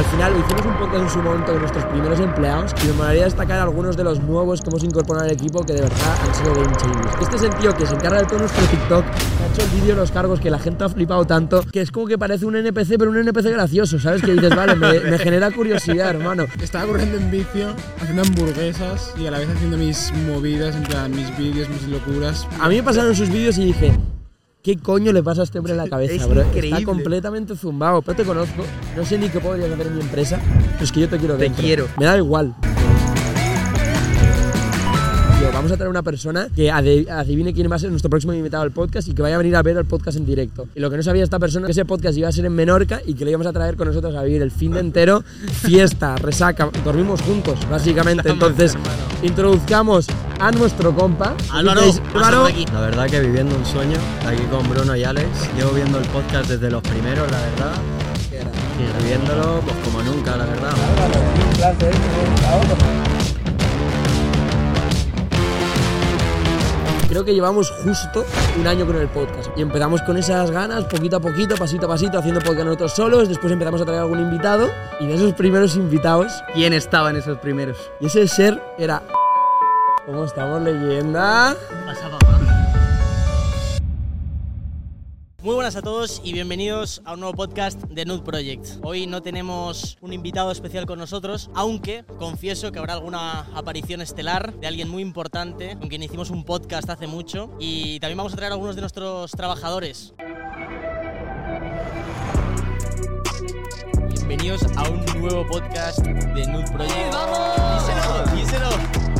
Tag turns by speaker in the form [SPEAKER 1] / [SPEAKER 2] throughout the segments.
[SPEAKER 1] Al final hicimos un podcast en su momento con nuestros primeros empleados y me molaría destacar algunos de los nuevos que hemos incorporado al equipo que de verdad han sido game changers. Este es el tío que se encarga de todo nuestro TikTok, que ha hecho el vídeo de los cargos que la gente ha flipado tanto, que es como que parece un NPC, pero un NPC gracioso, ¿sabes? Que dices, vale, me, me genera curiosidad, hermano.
[SPEAKER 2] Estaba corriendo en vicio, haciendo hamburguesas y a la vez haciendo mis movidas, en plan, mis vídeos, mis locuras.
[SPEAKER 1] A mí me pasaron sus vídeos y dije, ¿qué coño le pasa a este hombre en la cabeza,
[SPEAKER 3] Es
[SPEAKER 1] bro?
[SPEAKER 3] increíble.
[SPEAKER 1] Está completamente zumbado. No te conozco, no sé ni qué podrías hacer en mi empresa, pero es que yo te quiero
[SPEAKER 3] Te
[SPEAKER 1] dentro.
[SPEAKER 3] quiero.
[SPEAKER 1] Me da igual. Tío, vamos a traer una persona que adivine quién va a ser nuestro próximo invitado al podcast y que vaya a venir a ver el podcast en directo. Y lo que no sabía esta persona que ese podcast iba a ser en Menorca y que le íbamos a traer con nosotros a vivir el fin de entero, fiesta, resaca, dormimos juntos, básicamente. Entonces, introduzcamos a nuestro compa.
[SPEAKER 3] Álvaro,
[SPEAKER 1] Álvaro.
[SPEAKER 4] La verdad que viviendo un sueño, aquí con Bruno y Alex, llevo viendo el podcast desde los primeros, la verdad, y viéndolo pues como nunca, la verdad.
[SPEAKER 1] Creo que llevamos justo un año con el podcast y empezamos con esas ganas, poquito a poquito, pasito a pasito, haciendo podcast nosotros solos. Después empezamos a traer algún invitado y de esos primeros invitados,
[SPEAKER 3] ¿Quién estaba en esos primeros?
[SPEAKER 1] y ese ser era. ¿Cómo estamos, leyenda?
[SPEAKER 5] Muy buenas a todos y bienvenidos a un nuevo podcast de Nude Project. Hoy no tenemos un invitado especial con nosotros, aunque confieso que habrá alguna aparición estelar de alguien muy importante con quien hicimos un podcast hace mucho y también vamos a traer a algunos de nuestros trabajadores. Bienvenidos a un nuevo podcast de Nude Project. ¡Vamos! ¡Díselo! ¡Díselo!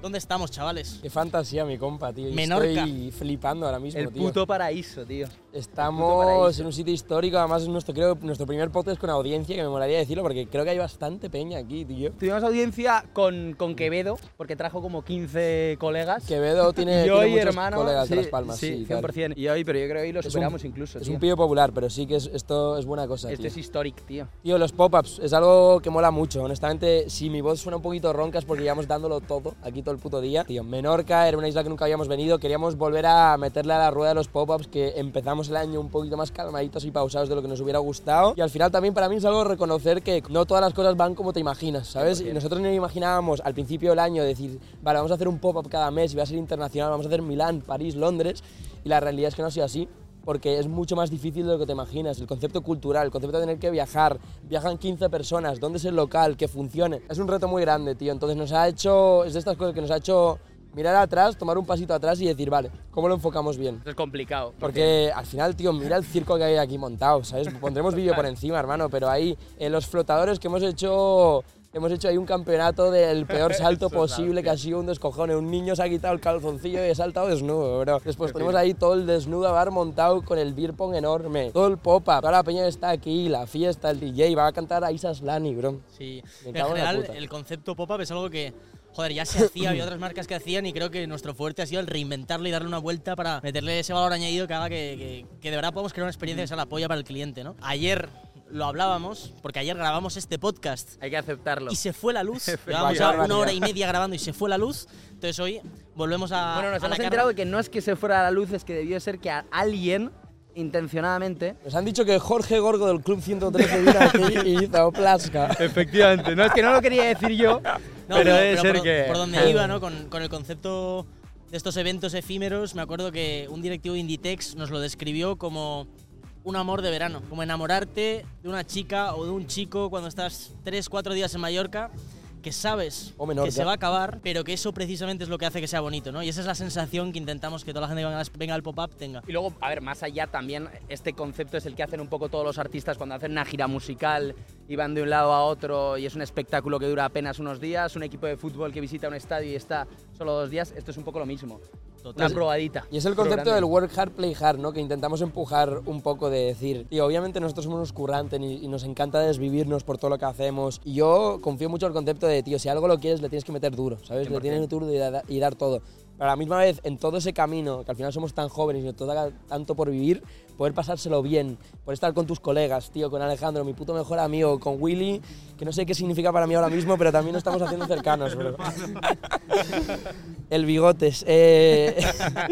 [SPEAKER 5] ¿Dónde estamos, chavales?
[SPEAKER 1] Qué fantasía, mi compa, tío.
[SPEAKER 5] Menorca.
[SPEAKER 1] Estoy flipando ahora mismo,
[SPEAKER 3] El
[SPEAKER 1] tío.
[SPEAKER 3] puto paraíso, tío.
[SPEAKER 1] Estamos en un sitio histórico, además es nuestro, creo, nuestro primer podcast con audiencia, que me molaría decirlo porque creo que hay bastante peña aquí, tío.
[SPEAKER 3] Tuvimos audiencia con, con Quevedo, porque trajo como 15 colegas.
[SPEAKER 1] Quevedo tiene,
[SPEAKER 3] y
[SPEAKER 1] tiene
[SPEAKER 3] hoy,
[SPEAKER 1] muchos
[SPEAKER 3] hermano,
[SPEAKER 1] colegas de
[SPEAKER 3] sí,
[SPEAKER 1] Las Palmas.
[SPEAKER 3] Sí,
[SPEAKER 1] claro.
[SPEAKER 3] 100%. Y hoy, pero yo creo que hoy lo
[SPEAKER 1] Es un-
[SPEAKER 3] superamos incluso,
[SPEAKER 1] Es
[SPEAKER 3] tío.
[SPEAKER 1] un pibe popular, pero sí que es- esto es buena cosa, tío.
[SPEAKER 3] es histórico, tío.
[SPEAKER 1] Tío, los pop-ups es algo que mola mucho. Honestamente, si mi voz suena un poquito ronca es porque llevamos dándolo todo aquí todo el puto día. Tío, Menorca era una isla que nunca habíamos venido. Queríamos volver a meterle a la rueda de los pop-ups que empezamos el año un poquito más calmaditos y pausados de lo que nos hubiera gustado. Y al final también para mí es algo reconocer que no todas las cosas van como te imaginas, ¿sabes? Y nosotros no imaginábamos al principio del año decir, vale, vamos a hacer un pop-up cada mes y va a ser internacional, vamos a hacer Milán, París, Londres. Y la realidad es que no ha sido así porque es mucho más difícil de lo que te imaginas. El concepto cultural, el concepto de tener que viajar, viajan 15 personas, dónde es el local, que funcione. Es un reto muy grande, tío. Entonces nos ha hecho, es de estas cosas que nos ha hecho mirar atrás, tomar un pasito atrás y decir, vale, ¿cómo lo enfocamos bien?
[SPEAKER 3] Es complicado.
[SPEAKER 1] Porque al final, tío, mira el circo que hay aquí montado, ¿sabes? Pondremos vídeo por encima, hermano, pero ahí en los flotadores que hemos hecho... Hemos hecho ahí un campeonato del peor salto posible, que ha sido un descojone. Un niño se ha quitado el calzoncillo y ha saltado desnudo, bro. Después tenemos ahí todo el desnudo bar montado con el beer pong enorme. Todo el pop-up. Toda la peña está aquí, la fiesta, el DJ. Va a cantar a Isas Lani, bro.
[SPEAKER 5] Sí,
[SPEAKER 1] Me
[SPEAKER 5] en
[SPEAKER 1] cago en
[SPEAKER 5] general
[SPEAKER 1] puta.
[SPEAKER 5] el concepto pop-up es algo que, joder, ya se hacía, había otras marcas que hacían y creo que nuestro fuerte ha sido el reinventarlo y darle una vuelta para meterle ese valor añadido que haga que, que- que de verdad podamos crear una experiencia que sea la polla para el cliente, ¿no? Ayer lo hablábamos, porque ayer grabamos este podcast
[SPEAKER 3] Hay que aceptarlo.
[SPEAKER 5] y se fue la luz. Llevamos ya una hora y media grabando y se fue la luz. Entonces hoy volvemos a.
[SPEAKER 3] Bueno, nos
[SPEAKER 5] a la
[SPEAKER 3] hemos
[SPEAKER 5] carga.
[SPEAKER 3] enterado de que no es que se fuera la luz, es que debió ser que a alguien, intencionadamente,
[SPEAKER 1] Nos han dicho que Jorge Gorgo del Club 113 vino aquí y hizo plasca.
[SPEAKER 3] Efectivamente, no es que no lo quería decir yo,
[SPEAKER 5] No,
[SPEAKER 3] pero debe ser
[SPEAKER 5] por,
[SPEAKER 3] que.
[SPEAKER 5] por donde iba, ¿no? Con, con el concepto de estos eventos efímeros, me acuerdo que un directivo de Inditex nos lo describió como un amor de verano, como enamorarte de una chica o de un chico cuando estás 3, 4 días en Mallorca que sabes
[SPEAKER 1] O
[SPEAKER 5] que se va a acabar, pero que eso precisamente es lo que hace que sea bonito, ¿no? Y esa es la sensación que intentamos que toda la gente que venga, venga al pop-up tenga.
[SPEAKER 3] Y luego, a ver, más allá también, este concepto es el que hacen un poco todos los artistas cuando hacen una gira musical y van de un lado a otro y es un espectáculo que dura apenas unos días, un equipo de fútbol que visita un estadio y está solo dos días, esto es un poco lo mismo.
[SPEAKER 5] Total.
[SPEAKER 3] Una probadita.
[SPEAKER 1] Y es el concepto del work hard, play hard, ¿no? Que intentamos empujar un poco de decir, tío, obviamente nosotros somos unos currantes y, y nos encanta desvivirnos por todo lo que hacemos. Y yo confío mucho en el concepto de, tío, si algo lo quieres, le tienes que meter duro, ¿sabes? Le tienes que meter duro y, da- y dar todo. pero a la misma vez, en todo ese camino, que al final somos tan jóvenes y toca tanto por vivir, poder pasárselo bien, poder estar con tus colegas, tío, con Alejandro, mi puto mejor amigo, con Willy, que no sé qué significa para mí ahora mismo, pero también nos estamos haciendo cercanos, bro. El bigotes. eh.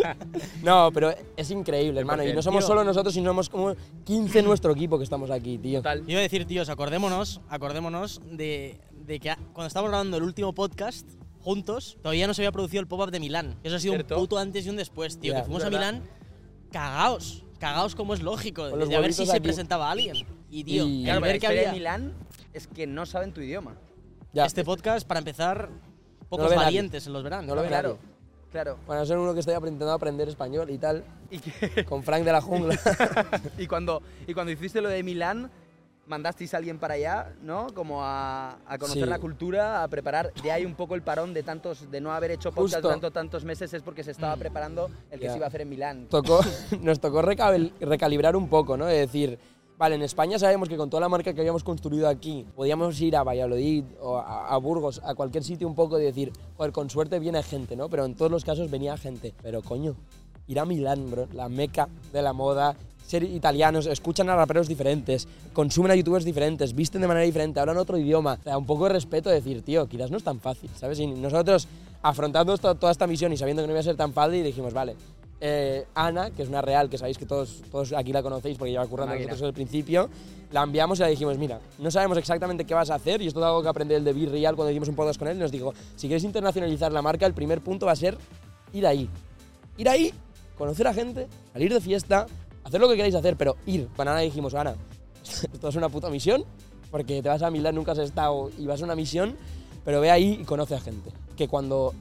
[SPEAKER 1] no, pero es increíble, hermano. Y no somos
[SPEAKER 5] Tío.
[SPEAKER 1] solo nosotros, sino somos como 15 en nuestro equipo que estamos aquí, tío.
[SPEAKER 5] Iba a decir, tíos, acordémonos, acordémonos de, de que cuando estábamos grabando el último podcast juntos, todavía no se había producido el pop-up de Milán. Eso ha sido
[SPEAKER 3] Cierto.
[SPEAKER 5] un puto antes y un después, tío. Que fuimos a. Milán cagaos, cagaos como es lógico, de a ver si se presentaba alguien. Y, tío,
[SPEAKER 1] Y-
[SPEAKER 3] Claro,
[SPEAKER 5] ver que
[SPEAKER 3] historia de
[SPEAKER 5] había
[SPEAKER 3] Milán es que no saben tu idioma.
[SPEAKER 1] Ya.
[SPEAKER 5] este podcast, para empezar, pocos
[SPEAKER 1] nadie.
[SPEAKER 5] valientes en los veranos.
[SPEAKER 1] No lo
[SPEAKER 3] claro,
[SPEAKER 1] nadie.
[SPEAKER 3] claro.
[SPEAKER 1] Bueno, soy uno que estoy intentando aprender español y tal,
[SPEAKER 3] Y,
[SPEAKER 1] con Frank de la jungla.
[SPEAKER 3] y cuando, y cuando hiciste lo de Milán, mandasteis a alguien para allá, ¿no? Como a, a conocer
[SPEAKER 1] Sí.
[SPEAKER 3] la cultura, a preparar. De ahí un poco el parón de tantos, de no haber hecho podcast tanto, tantos meses es porque se estaba preparando el que se iba a hacer en Milán.
[SPEAKER 1] tocó, nos tocó recal- recalibrar un poco, ¿no? De decir, vale, en España sabemos que con toda la marca que habíamos construido aquí, podíamos ir a Valladolid o a, a Burgos, a cualquier sitio un poco y decir, joder, con suerte viene gente, ¿no? Pero en todos los casos venía gente. Pero coño, ir a Milán, bro, la meca de la moda, ser italianos, escuchan a raperos diferentes, consumen a youtubers diferentes, visten de manera diferente, hablan otro idioma. O sea, un poco de respeto de decir, tío, quizás no es tan fácil, ¿sabes? Y nosotros, afrontando toda esta misión y sabiendo que no iba a ser tan fácil, dijimos, vale, eh, Ana, que es una real, que sabéis que todos, todos aquí la conocéis porque lleva currando
[SPEAKER 3] Máquina.
[SPEAKER 1] nosotros desde el principio, la enviamos y le dijimos, mira, no sabemos exactamente qué vas a hacer, y esto es algo que aprendí el de Be Real cuando hicimos un podcast con él, y nos dijo, si quieres internacionalizar la marca, el primer punto va a ser ir ahí. Ir ahí, conocer a gente, salir de fiesta, hacer lo que queráis hacer, pero ir. Con Ana dijimos, Ana, esto es una puta misión, porque te vas a Milán, nunca has estado y vas a una misión, pero ve ahí y conoce a gente. Que cuando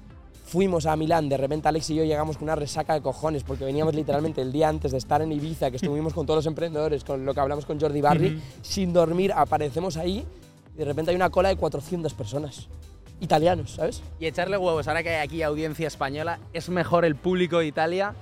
[SPEAKER 1] fuimos a Milán, de repente Alex y yo llegamos con una resaca de cojones, porque veníamos literalmente el día antes de estar en Ibiza, que estuvimos con todos los emprendedores, con lo que hablamos con Jordi Barry, sin dormir, aparecemos ahí y de repente hay una cola de 400 personas. Italianos, ¿sabes?
[SPEAKER 3] Y echarle huevos, ahora que hay aquí audiencia española, ¿es mejor el público de Italia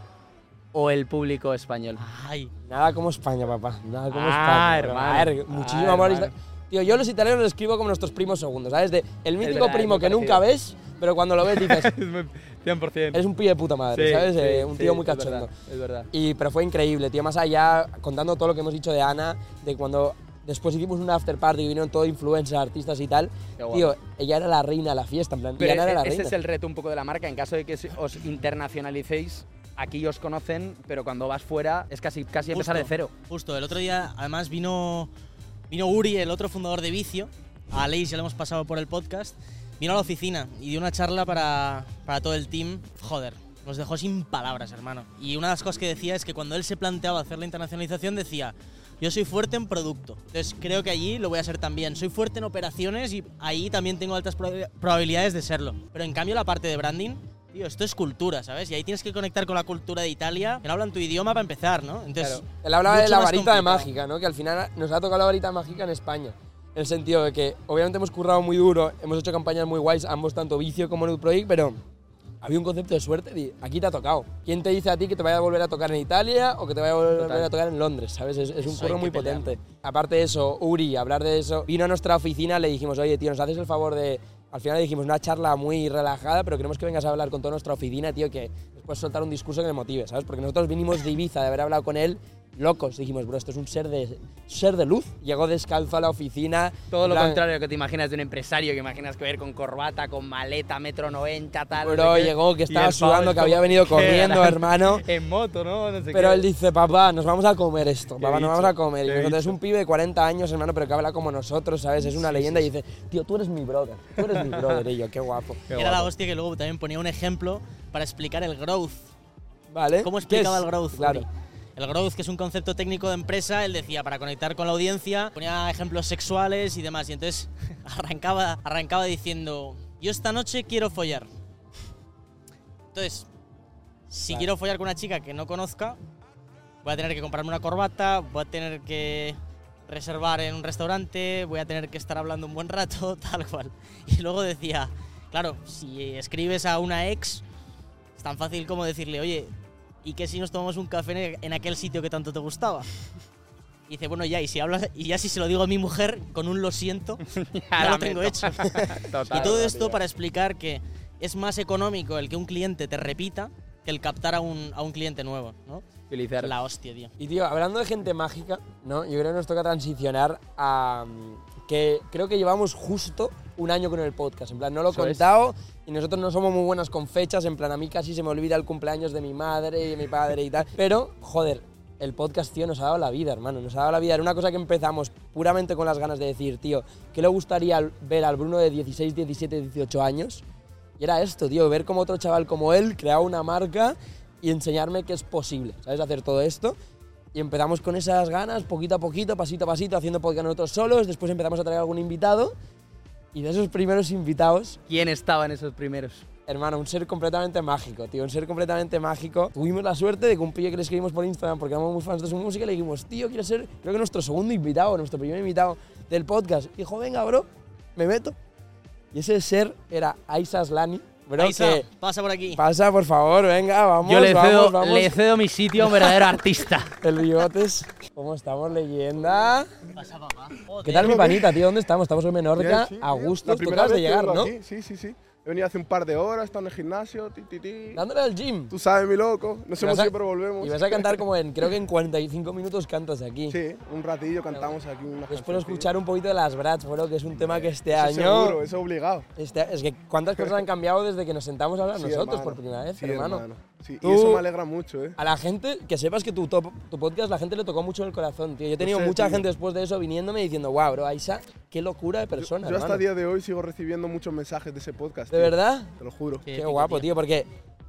[SPEAKER 3] o el público español?
[SPEAKER 5] Ay,
[SPEAKER 1] Nada como España, papá. Nada como
[SPEAKER 3] Ah,
[SPEAKER 1] España.
[SPEAKER 3] hermano.
[SPEAKER 1] A ver, muchísimo
[SPEAKER 3] Ah,
[SPEAKER 1] amor.
[SPEAKER 3] hermano.
[SPEAKER 1] Tío, yo los italianos los escribo como nuestros primos segundos, ¿sabes? De el mítico
[SPEAKER 3] verdad, es
[SPEAKER 1] primo
[SPEAKER 3] muy
[SPEAKER 1] que nunca ves, pero cuando lo ves dices,
[SPEAKER 3] 100%.
[SPEAKER 1] eres un pibe de puta madre, ¿sabes? Eh, un tío muy
[SPEAKER 3] Es
[SPEAKER 1] cachondo.
[SPEAKER 3] verdad, es verdad.
[SPEAKER 1] Y, pero fue increíble, tío. Más allá, contando todo lo que hemos dicho de Ana, de cuando después hicimos una after party y vinieron todos influencers, artistas y tal. Tío, ella era la reina de la fiesta, en plan.
[SPEAKER 3] Pero
[SPEAKER 1] Diana era la
[SPEAKER 3] ese
[SPEAKER 1] reina.
[SPEAKER 3] es el reto un poco de la marca. En caso de que os internacionalicéis, aquí os conocen, pero cuando vas fuera es casi, casi empezar de
[SPEAKER 5] Justo.
[SPEAKER 3] cero.
[SPEAKER 5] Justo, el otro día además vino, vino Uri, el otro fundador de Vicio, a Aleix ya le hemos pasado por el podcast, vino a la oficina y dio una charla para, para todo el team. Joder, nos dejó sin palabras, hermano. Y una de las cosas que decía es que cuando él se planteaba hacer la internacionalización decía, yo soy fuerte en producto, entonces creo que allí lo voy a ser también. Soy fuerte en operaciones y ahí también tengo altas prob- probabilidades de serlo. Pero en cambio la parte de branding... Tío, esto es cultura, ¿sabes? Y ahí tienes que conectar con la cultura de Italia, que no hablan tu idioma para empezar, ¿no? Entonces,
[SPEAKER 3] Claro.
[SPEAKER 1] Él hablaba de la varita de mágica, ¿no? Que al final nos ha tocado la varita mágica en España. En el sentido de que, obviamente, hemos currado muy duro, hemos hecho campañas muy guays, ambos, tanto Vicio como Nude Project, pero había un concepto de suerte de aquí te ha tocado. ¿Quién te dice a ti que te vaya a volver a tocar en Italia o que te vaya a volver
[SPEAKER 3] Total.
[SPEAKER 1] a tocar en Londres? ¿Sabes? Es, es un curro muy
[SPEAKER 5] pelear.
[SPEAKER 1] potente. Aparte de eso, Uri, hablar de eso, vino a nuestra oficina, le dijimos, oye, tío, nos haces el favor de. Al final dijimos una charla muy relajada, pero queremos que vengas a hablar con toda nuestra oficina, tío, que después soltar un discurso que le motive, ¿sabes? Porque nosotros vinimos de Ibiza, de haber hablado con él, locos. Dijimos, bro, esto es un ser de, ser de luz. Llegó descalzo a la oficina.
[SPEAKER 3] Todo lo contrario que te imaginas de un empresario, que imaginas que ver con corbata, con maleta, metro 90, tal. no
[SPEAKER 1] Bro,
[SPEAKER 3] sé
[SPEAKER 1] llegó que
[SPEAKER 3] Y
[SPEAKER 1] estaba sudando,
[SPEAKER 3] es
[SPEAKER 1] que había venido
[SPEAKER 3] ¿qué
[SPEAKER 1] corriendo,
[SPEAKER 3] harán?
[SPEAKER 1] hermano.
[SPEAKER 3] En moto, ¿no? No sé
[SPEAKER 1] Pero
[SPEAKER 3] qué.
[SPEAKER 1] él dice, papá, nos vamos a comer esto, papá, nos vamos a comer. Y nosotros es un pibe de 40 años, hermano, pero que habla como nosotros, ¿sabes? Es una leyenda y dice, tío, tú eres mi brother, tú eres mi brother. Y yo, qué guapo.
[SPEAKER 3] Qué
[SPEAKER 5] Era la
[SPEAKER 3] guapo.
[SPEAKER 5] hostia que luego también ponía un ejemplo para explicar el growth.
[SPEAKER 1] ¿Vale?
[SPEAKER 5] ¿Cómo
[SPEAKER 1] ¿Qué
[SPEAKER 5] explicaba el growth?
[SPEAKER 1] Claro.
[SPEAKER 5] Uri? El growth, que es un concepto técnico de empresa, él decía para conectar con la audiencia, ponía ejemplos sexuales y demás. Y entonces arrancaba, arrancaba diciendo: Yo esta noche quiero follar. Entonces, si
[SPEAKER 1] Vale.
[SPEAKER 5] quiero follar con una chica que no conozca, voy a tener que comprarme una corbata, voy a tener que reservar en un restaurante, voy a tener que estar hablando un buen rato, tal cual. Y luego decía, claro, si escribes a una ex, es tan fácil como decirle, oye, ¿y qué si nos tomamos un café en- aquel sitio que tanto te gustaba? Y dice, bueno, ya, y si hablas, y ya si se lo digo a mi mujer con un lo siento, ya lo tengo hecho.
[SPEAKER 3] Total,
[SPEAKER 5] y todo esto
[SPEAKER 3] tío.
[SPEAKER 5] para explicar que es más económico el que un cliente te repita que el captar a un, a un cliente nuevo, ¿no?
[SPEAKER 3] Utilizar.
[SPEAKER 5] La hostia, tío.
[SPEAKER 1] Y tío, hablando de gente mágica, ¿no? Yo creo que nos toca transicionar a mm, que creo que llevamos justo un año con el podcast. En plan, no lo he
[SPEAKER 3] es.
[SPEAKER 1] Y nosotros no somos muy buenas con fechas. En plan, a mí casi se me olvida el cumpleaños de mi madre y de mi padre y tal. Pero, joder, el podcast, tío, nos ha dado la vida, hermano. Nos ha dado la vida. Era una cosa que empezamos puramente con las ganas de decir, tío, ¿qué le gustaría ver al Bruno de 16, 17, 18 años? Y era esto, tío, ver como otro chaval como él creaba una marca y enseñarme que es posible, ¿sabes? Hacer todo esto. Y empezamos con esas ganas, poquito a poquito, pasito a pasito, haciendo podcast nosotros solos. Después empezamos a traer algún invitado. Y de esos primeros invitados,
[SPEAKER 3] ¿Quién estaba en esos primeros?
[SPEAKER 1] hermano, un ser completamente mágico, tío, un ser completamente mágico. Tuvimos la suerte de que un pillo que le escribimos por Instagram porque éramos muy fans de su música, le dijimos, tío, quiero ser, creo que nuestro segundo invitado, nuestro primer invitado del podcast. Dijo, venga, bro, me meto. Y ese ser era Aisa Aslani, bro, que
[SPEAKER 5] pasa por aquí.
[SPEAKER 1] pasa, por favor, venga, vamos,
[SPEAKER 3] Yo le
[SPEAKER 1] vamos,
[SPEAKER 3] cedo,
[SPEAKER 1] vamos.
[SPEAKER 3] le cedo mi sitio a un verdadero artista.
[SPEAKER 1] El bigotes, ¿cómo estamos, leyenda?
[SPEAKER 5] Pasa, papá.
[SPEAKER 1] ¿Qué tal, mi panita, tío? ¿Dónde estamos? Estamos en Menorca,
[SPEAKER 6] Bien, sí,
[SPEAKER 1] a gusto. Acabas de llegar, ¿no?
[SPEAKER 6] aquí, Sí, sí, sí. He venido hace un par de horas, estado en el gimnasio, ti, ti, ti.
[SPEAKER 1] Dándole al gym.
[SPEAKER 6] Tú sabes, mi loco. No
[SPEAKER 1] Y
[SPEAKER 6] somos
[SPEAKER 1] vas a-
[SPEAKER 6] siempre pero volvemos.
[SPEAKER 1] Y vas a cantar como en, creo que en 45 minutos cantas aquí.
[SPEAKER 6] Sí, un ratillo cantamos aquí una
[SPEAKER 1] Después escuchar un poquito de las Brats, bro, que es un tema que este
[SPEAKER 6] Eso
[SPEAKER 1] año...
[SPEAKER 6] Seguro, eso obligado.
[SPEAKER 1] este- es que cuántas cosas han cambiado desde que nos sentamos a hablar
[SPEAKER 6] Sí,
[SPEAKER 1] nosotros
[SPEAKER 6] hermano.
[SPEAKER 1] por primera vez,
[SPEAKER 6] Sí,
[SPEAKER 1] hermano.
[SPEAKER 6] Sí,
[SPEAKER 1] Tú-
[SPEAKER 6] Y eso me alegra mucho, ¿eh?
[SPEAKER 1] A la gente, que sepas que tu, top- tu podcast, la gente le tocó mucho en el corazón, tío. Yo he tenido
[SPEAKER 6] sé,
[SPEAKER 1] mucha
[SPEAKER 6] tío.
[SPEAKER 1] gente después de eso viniéndome diciendo, wow, bro, Aisa, qué locura de persona,
[SPEAKER 6] Yo hasta
[SPEAKER 1] hermano".
[SPEAKER 6] el día de hoy sigo recibiendo muchos mensajes de ese podcast.
[SPEAKER 1] ¿De
[SPEAKER 6] tío.
[SPEAKER 1] verdad?
[SPEAKER 6] Te lo juro.
[SPEAKER 5] Qué
[SPEAKER 1] Qué guapo,
[SPEAKER 5] tío.
[SPEAKER 1] tío, porque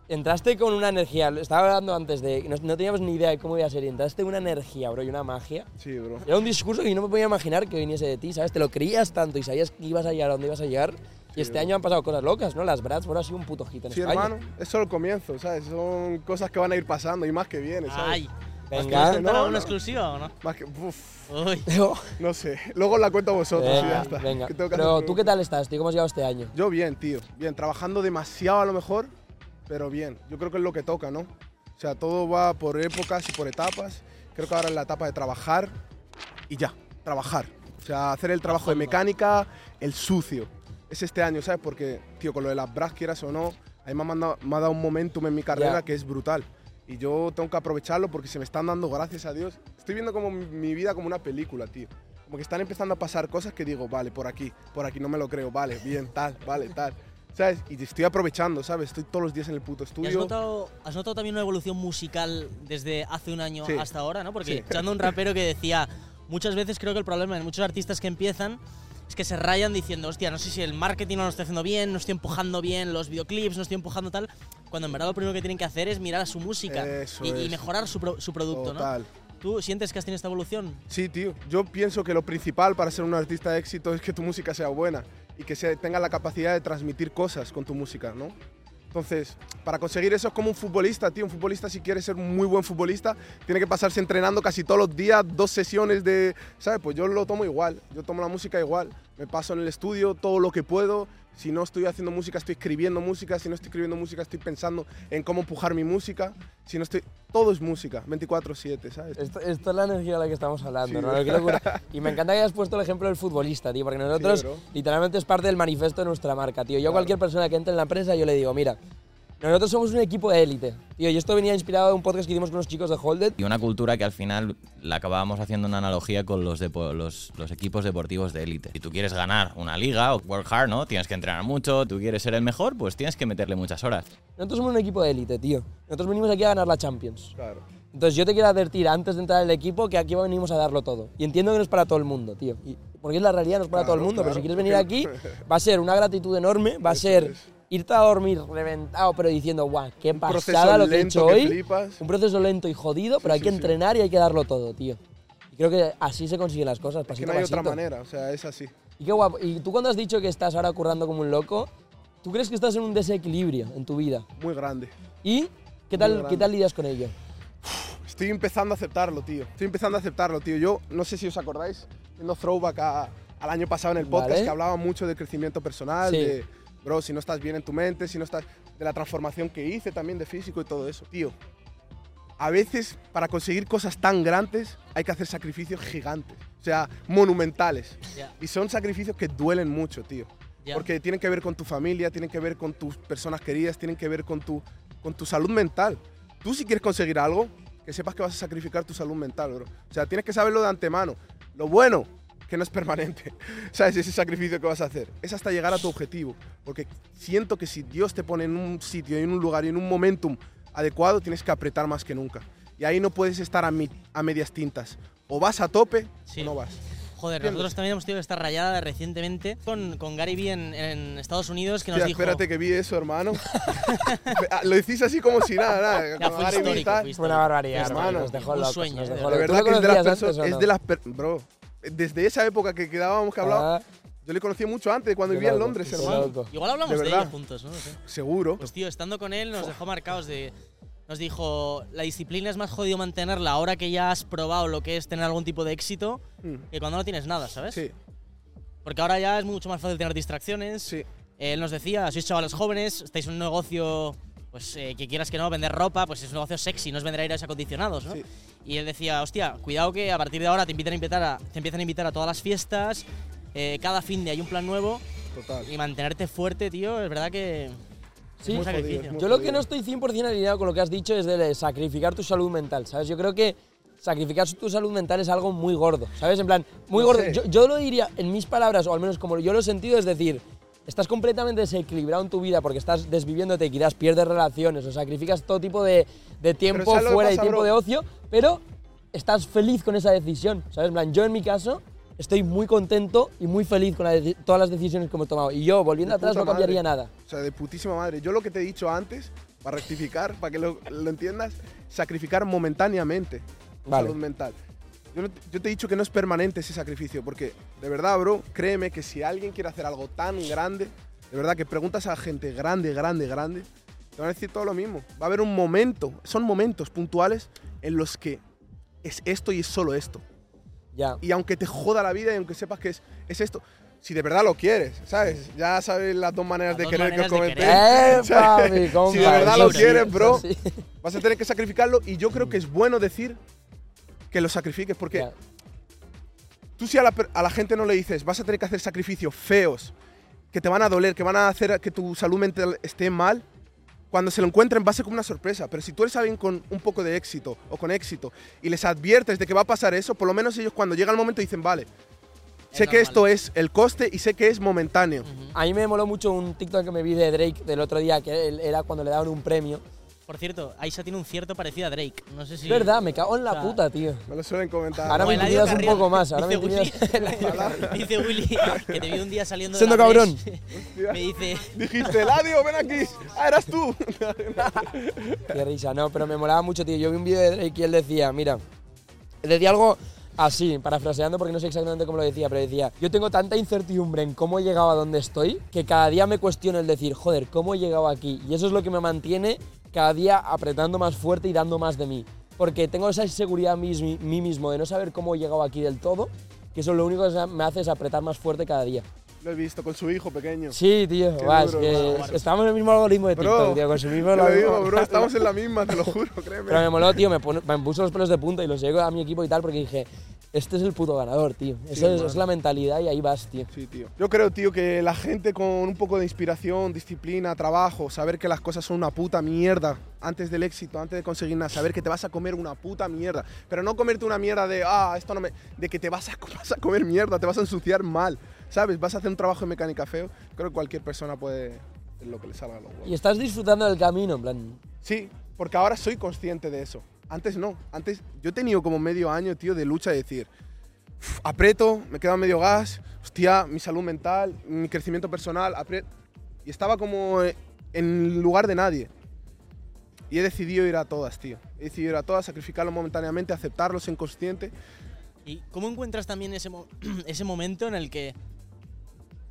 [SPEAKER 1] entraste con una energía. lo Estaba hablando antes de. No, no teníamos ni idea de cómo iba a ser. y Entraste con una energía, bro, y una magia.
[SPEAKER 6] Sí, bro.
[SPEAKER 1] Era un discurso que yo no me podía imaginar que viniese de ti, ¿sabes? Te lo creías tanto y sabías que ibas a llegar a donde ibas a llegar. Y este año han pasado cosas locas, ¿no? Las Brats, bro, ha sido un puto hit en
[SPEAKER 6] Sí,
[SPEAKER 1] España.
[SPEAKER 6] hermano. Es solo el comienzo, ¿sabes? Son cosas que van a ir pasando y más que viene, ¿sabes?
[SPEAKER 5] Ay,
[SPEAKER 1] Venga.
[SPEAKER 5] ¿quieres contar
[SPEAKER 6] No,
[SPEAKER 5] alguna
[SPEAKER 6] no.
[SPEAKER 5] exclusiva o no?
[SPEAKER 6] Más que. Uf,
[SPEAKER 5] Uy.
[SPEAKER 6] no sé. Luego la cuento a vosotros y ya
[SPEAKER 1] venga,
[SPEAKER 6] está.
[SPEAKER 1] venga.
[SPEAKER 6] Que tengo que
[SPEAKER 1] Pero
[SPEAKER 6] hacer
[SPEAKER 1] tú, ¿qué tal estás, tío? ¿Cómo has llevado este año?
[SPEAKER 6] Yo bien, tío. Bien, trabajando demasiado a lo mejor, pero bien. Yo creo que es lo que toca, ¿no? O sea, todo va por épocas y por etapas. Creo que ahora es la etapa de trabajar y ya, trabajar. O sea, hacer el trabajo de mecánica, el sucio. Es este año, ¿sabes? Porque, tío, con lo de las bras, quieras o no, a mí me me ha dado un momentum en mi carrera
[SPEAKER 1] Ya.
[SPEAKER 6] que es brutal. Y yo tengo que aprovecharlo porque se me están dando, gracias a Dios. Estoy viendo como mi- mi vida como una película, tío. Como que están empezando a pasar cosas que digo, vale, por aquí, por aquí no me lo creo, vale, bien, tal, vale, tal. ¿Sabes? Y estoy aprovechando, ¿sabes? Estoy todos los días en el puto
[SPEAKER 5] ¿Y has
[SPEAKER 6] estudio.
[SPEAKER 5] notado, has notado también una evolución musical desde hace un año
[SPEAKER 6] Sí.
[SPEAKER 5] hasta ahora, ¿no? Porque
[SPEAKER 6] Sí.
[SPEAKER 5] escuchando un rapero que decía, muchas veces creo que el problema de muchos artistas que empiezan es que se rayan diciendo, hostia, no sé si el marketing no lo estoy haciendo bien, no estoy empujando bien los videoclips, no estoy empujando tal, cuando en verdad lo primero que tienen que hacer es mirar a su música y, mejorar su, pro- su producto,
[SPEAKER 6] Total.
[SPEAKER 5] ¿no? ¿Tú sientes que has tenido esta evolución?
[SPEAKER 6] Sí, tío. Yo pienso que lo principal para ser un artista de éxito es que tu música sea buena y que se tenga la capacidad de transmitir cosas con tu música, ¿no? Entonces, para conseguir eso es como un futbolista, tío. Un futbolista, si quiere ser un muy buen futbolista, tiene que pasarse entrenando casi todos los días, dos sesiones de. ¿Sabes? Pues yo lo tomo igual. Yo tomo la música igual. Me paso en el estudio todo lo que puedo. Si no estoy haciendo música, estoy escribiendo música. Si no estoy escribiendo música, estoy pensando en cómo empujar mi música. Si no estoy. Todo es música, 24-7, ¿sabes?
[SPEAKER 1] Esto, esto es la energía de la que estamos hablando,
[SPEAKER 6] Sí,
[SPEAKER 1] hermano,
[SPEAKER 6] bro.
[SPEAKER 1] qué locura. Y me encanta que hayas puesto el ejemplo del futbolista, tío, porque nosotros literalmente es parte del manifiesto de nuestra marca, tío. Yo a
[SPEAKER 6] Claro.
[SPEAKER 1] cualquier persona que entre en la empresa, yo le digo, mira, nosotros somos un equipo de élite. Tío, y esto venía inspirado de un podcast que hicimos con unos chicos de Holded.
[SPEAKER 7] Y una cultura que al final la acabábamos haciendo una analogía con los, depo- los, los equipos deportivos de élite. Si tú quieres ganar una liga o work hard, ¿no? Tienes que entrenar mucho, tú quieres ser el mejor, pues tienes que meterle muchas horas.
[SPEAKER 1] Nosotros somos un equipo de élite, tío. Nosotros venimos aquí a ganar la Champions.
[SPEAKER 6] Claro.
[SPEAKER 1] Entonces yo te quiero advertir antes de entrar en el equipo que aquí venimos a darlo todo. Y entiendo que no es para todo el mundo, tío. Y- porque es la realidad, no es para
[SPEAKER 6] Claro,
[SPEAKER 1] todo el mundo. pero si quieres venir aquí, va a ser una gratitud enorme, va a ser
[SPEAKER 6] es.
[SPEAKER 1] Irte a dormir reventado, pero diciendo, guau, qué
[SPEAKER 6] Un
[SPEAKER 1] pasada lo que he hecho
[SPEAKER 6] que
[SPEAKER 1] hoy.
[SPEAKER 6] flipas.
[SPEAKER 1] Un proceso lento y jodido, pero hay
[SPEAKER 6] sí,
[SPEAKER 1] que
[SPEAKER 6] sí.
[SPEAKER 1] entrenar y hay que darlo todo, tío. Y creo que así se consiguen las cosas,
[SPEAKER 6] Es
[SPEAKER 1] pasito
[SPEAKER 6] que no hay
[SPEAKER 1] a
[SPEAKER 6] otra
[SPEAKER 1] pasito.
[SPEAKER 6] manera, o sea, es así.
[SPEAKER 1] Y qué guapo. Y tú cuando has dicho que estás ahora currando como un loco, ¿tú crees que estás en un desequilibrio en tu vida?
[SPEAKER 6] Muy grande.
[SPEAKER 1] ¿Y qué tal, qué tal lidias con ello?
[SPEAKER 6] Estoy empezando a aceptarlo, tío. Estoy empezando a aceptarlo, tío. Yo no sé si os acordáis, viendo throwback a- al año pasado en el podcast,
[SPEAKER 1] Vale.
[SPEAKER 6] que hablaba mucho de crecimiento personal,
[SPEAKER 1] Sí.
[SPEAKER 6] de, bro, si no estás bien en tu mente, si no estás... De la transformación que hice también de físico y todo eso. Tío, a veces para conseguir cosas tan grandes hay que hacer sacrificios gigantes, o sea, monumentales.
[SPEAKER 5] Ya.
[SPEAKER 6] Y son sacrificios que duelen mucho, tío.
[SPEAKER 5] Ya.
[SPEAKER 6] Porque tienen que ver con tu familia, tienen que ver con tus personas queridas, tienen que ver con tu, con tu salud mental. Tú si quieres conseguir algo, que sepas que vas a sacrificar tu salud mental, bro. O sea, tienes que saberlo de antemano. Lo bueno, que no es permanente. ¿Sabes? Ese sacrificio que vas a hacer. Es hasta llegar a tu objetivo. Porque siento que si Dios te pone en un sitio, en un lugar y en un momentum adecuado, tienes que apretar más que nunca. Y ahí no puedes estar a, mi- a medias tintas. O vas a tope
[SPEAKER 5] Sí.
[SPEAKER 6] o no vas.
[SPEAKER 5] Joder,
[SPEAKER 6] ¿Entiendes?
[SPEAKER 5] nosotros también hemos tenido esta rayada recientemente con, con Gary Vee en, en Estados Unidos que nos
[SPEAKER 6] Hostia,
[SPEAKER 5] dijo...
[SPEAKER 6] espérate que vi eso, hermano. Ah, Lo hiciste así como si nada, nada.
[SPEAKER 5] Ya fue
[SPEAKER 6] Gary Vee y
[SPEAKER 5] histórico,
[SPEAKER 6] tal.
[SPEAKER 5] fue
[SPEAKER 1] Fue una
[SPEAKER 5] histórico.
[SPEAKER 1] barbaridad,
[SPEAKER 6] Hermano.
[SPEAKER 1] Nos dejó
[SPEAKER 5] un
[SPEAKER 1] locos.
[SPEAKER 5] sueño,
[SPEAKER 1] nos
[SPEAKER 5] de
[SPEAKER 1] dejó
[SPEAKER 5] verdad.
[SPEAKER 6] De
[SPEAKER 1] locos. ¿Tú
[SPEAKER 6] verdad que es de las
[SPEAKER 1] antes o
[SPEAKER 6] es de
[SPEAKER 1] no?
[SPEAKER 6] las per- bro, desde esa época que quedábamos que hablábamos,
[SPEAKER 1] Ah,
[SPEAKER 6] yo le conocí mucho antes, de cuando vivía en Londres, hermano.
[SPEAKER 5] Igual hablamos
[SPEAKER 6] De
[SPEAKER 5] de, juntos, ¿no? No sé.
[SPEAKER 6] Seguro.
[SPEAKER 5] Pues tío, estando con él nos dejó marcados de... Nos dijo, la disciplina es más jodido mantenerla ahora que ya has probado lo que es tener algún tipo de éxito
[SPEAKER 6] Mm,
[SPEAKER 5] que cuando no tienes nada, ¿sabes?
[SPEAKER 6] Sí,
[SPEAKER 5] Porque ahora ya es mucho más fácil tener distracciones.
[SPEAKER 6] sí.
[SPEAKER 5] Él nos decía, sois chavales jóvenes, estáis en un negocio, pues eh, que quieras que no, vender ropa, pues es un negocio sexy, no es vender aires acondicionados, ¿no?
[SPEAKER 6] Sí.
[SPEAKER 5] Y él decía, hostia, cuidado que a partir de ahora te, invitan a invitar a, te empiezan a invitar a todas las fiestas, eh, cada fin de hay un plan nuevo
[SPEAKER 6] Total.
[SPEAKER 5] y mantenerte fuerte, tío, es verdad que
[SPEAKER 1] Sí,
[SPEAKER 5] es un
[SPEAKER 6] Muy jodido,
[SPEAKER 5] sacrificio.
[SPEAKER 6] es muy
[SPEAKER 1] Yo lo que no estoy 100% alineado con lo que has dicho es de sacrificar tu salud mental, ¿sabes? Yo creo que sacrificar tu salud mental es algo muy gordo, ¿sabes? En plan, muy
[SPEAKER 6] No
[SPEAKER 1] gordo. Yo, yo lo diría en mis palabras, o al menos como yo lo he sentido, es decir, estás completamente desequilibrado en tu vida porque estás desviviéndote, quizás pierdes relaciones o sacrificas todo tipo de, de tiempo
[SPEAKER 6] ¿sabes lo que
[SPEAKER 1] fuera y tiempo
[SPEAKER 6] bro?
[SPEAKER 1] de ocio, pero estás feliz con esa decisión, ¿sabes? Plan, yo en mi caso estoy muy contento y muy feliz con la todas las decisiones que hemos tomado. Y yo, volviendo
[SPEAKER 6] De
[SPEAKER 1] atrás, no cambiaría
[SPEAKER 6] madre.
[SPEAKER 1] nada.
[SPEAKER 6] O sea, de putísima madre. Yo lo que te he dicho antes, para rectificar, para que lo, lo entiendas, sacrificar momentáneamente
[SPEAKER 1] Vale.
[SPEAKER 6] salud mental. Yo, no te- yo te he dicho que no es permanente ese sacrificio, porque de verdad, bro, créeme que si alguien quiere hacer algo tan grande, de verdad que preguntas a gente grande, grande, grande, te van a decir todo lo mismo. Va a haber un momento, son momentos puntuales en los que es esto y es solo esto.
[SPEAKER 1] Ya.
[SPEAKER 6] Y aunque te joda la vida y aunque sepas que es, es esto, si de verdad lo quieres, ¿sabes? Ya sabes las dos maneras
[SPEAKER 5] Las
[SPEAKER 6] de
[SPEAKER 5] dos
[SPEAKER 6] querer que os comenté.
[SPEAKER 5] querer.
[SPEAKER 1] ¡Eh,
[SPEAKER 6] si de verdad lo quieres, bro, vas a tener que sacrificarlo y yo creo que es bueno decir que lo sacrifiques porque tú si a la, per- a la gente no le dices vas a tener que hacer sacrificios feos, que te van a doler, que van a hacer que tu salud mental esté mal, cuando se lo encuentren va a ser como una sorpresa. Pero si tú eres alguien con un poco de éxito o con éxito y les adviertes de que va a pasar eso, por lo menos ellos cuando llega el momento dicen, vale, sé que esto es el coste y sé que es momentáneo.
[SPEAKER 1] A mí me moló mucho un TikTok que me vi de Drake del otro día, que era cuando le daban un premio.
[SPEAKER 5] Por cierto, Aisha tiene un cierto parecido a Drake. No sé si.
[SPEAKER 1] Es verdad, me cago en la
[SPEAKER 5] O sea,
[SPEAKER 1] puta, tío.
[SPEAKER 6] Me lo suelen comentar.
[SPEAKER 1] Ahora me intimidas un poco más, ahora me intimidas.
[SPEAKER 5] Dice Willy que te vi un día saliendo
[SPEAKER 1] Siendo
[SPEAKER 5] de la
[SPEAKER 1] cabrón.
[SPEAKER 5] Me dice,
[SPEAKER 6] Dijiste, Eladio, ven aquí. Ah, eras tú.
[SPEAKER 1] Qué risa, no, pero me molaba mucho, tío. Yo vi un vídeo de Drake y él decía, mira, decía algo así, parafraseando porque no sé exactamente cómo lo decía, pero decía, yo tengo tanta incertidumbre en cómo he llegado a donde estoy que cada día me cuestiono el decir, joder, ¿cómo he llegado aquí? Y eso es lo que me mantiene cada día apretando más fuerte y dando más de mí. Porque tengo esa inseguridad mí, mí mismo de no saber cómo he llegado aquí del todo, que eso lo único que me hace es apretar más fuerte cada día.
[SPEAKER 6] Lo he visto con su hijo pequeño.
[SPEAKER 1] Sí, tío, es que estamos en el mismo algoritmo de TikTok,
[SPEAKER 6] Bro,
[SPEAKER 1] tío, con su mismo
[SPEAKER 6] Te lo digo, bro, estamos en la misma, te lo juro, créeme.
[SPEAKER 1] Pero me moló, tío, me puso los pelos de punta y los llego a mi equipo y tal porque dije, este es el puto ganador, tío. Esa es, la mentalidad y ahí vas, tío.
[SPEAKER 6] Sí, tío. Yo creo, tío, que la gente con un poco de inspiración, disciplina, trabajo, saber que las cosas son una puta mierda antes del éxito, antes de conseguir nada, saber que te vas a comer una puta mierda. Pero no comerte una mierda de, ah, esto no me. de que te vas a, vas a comer mierda, te vas a ensuciar mal, ¿sabes? Vas a hacer un trabajo de mecánica feo. Creo que cualquier persona puede lo que le salga a los huevos.
[SPEAKER 1] Y estás disfrutando del camino, en plan.
[SPEAKER 6] Sí, porque ahora soy consciente de eso. Antes no. Antes yo he tenido como medio año, tío, de lucha de decir, "Uf, aprieto, me queda medio gas, hostia, mi salud mental, mi crecimiento personal, aprieto. Y estaba como eh, en lugar de nadie. Y he decidido ir a todas, tío. He decidido ir a todas, sacrificarlo momentáneamente, aceptarlo, ser consciente.
[SPEAKER 5] ¿y cómo encuentras también ese, mo- ese momento en el que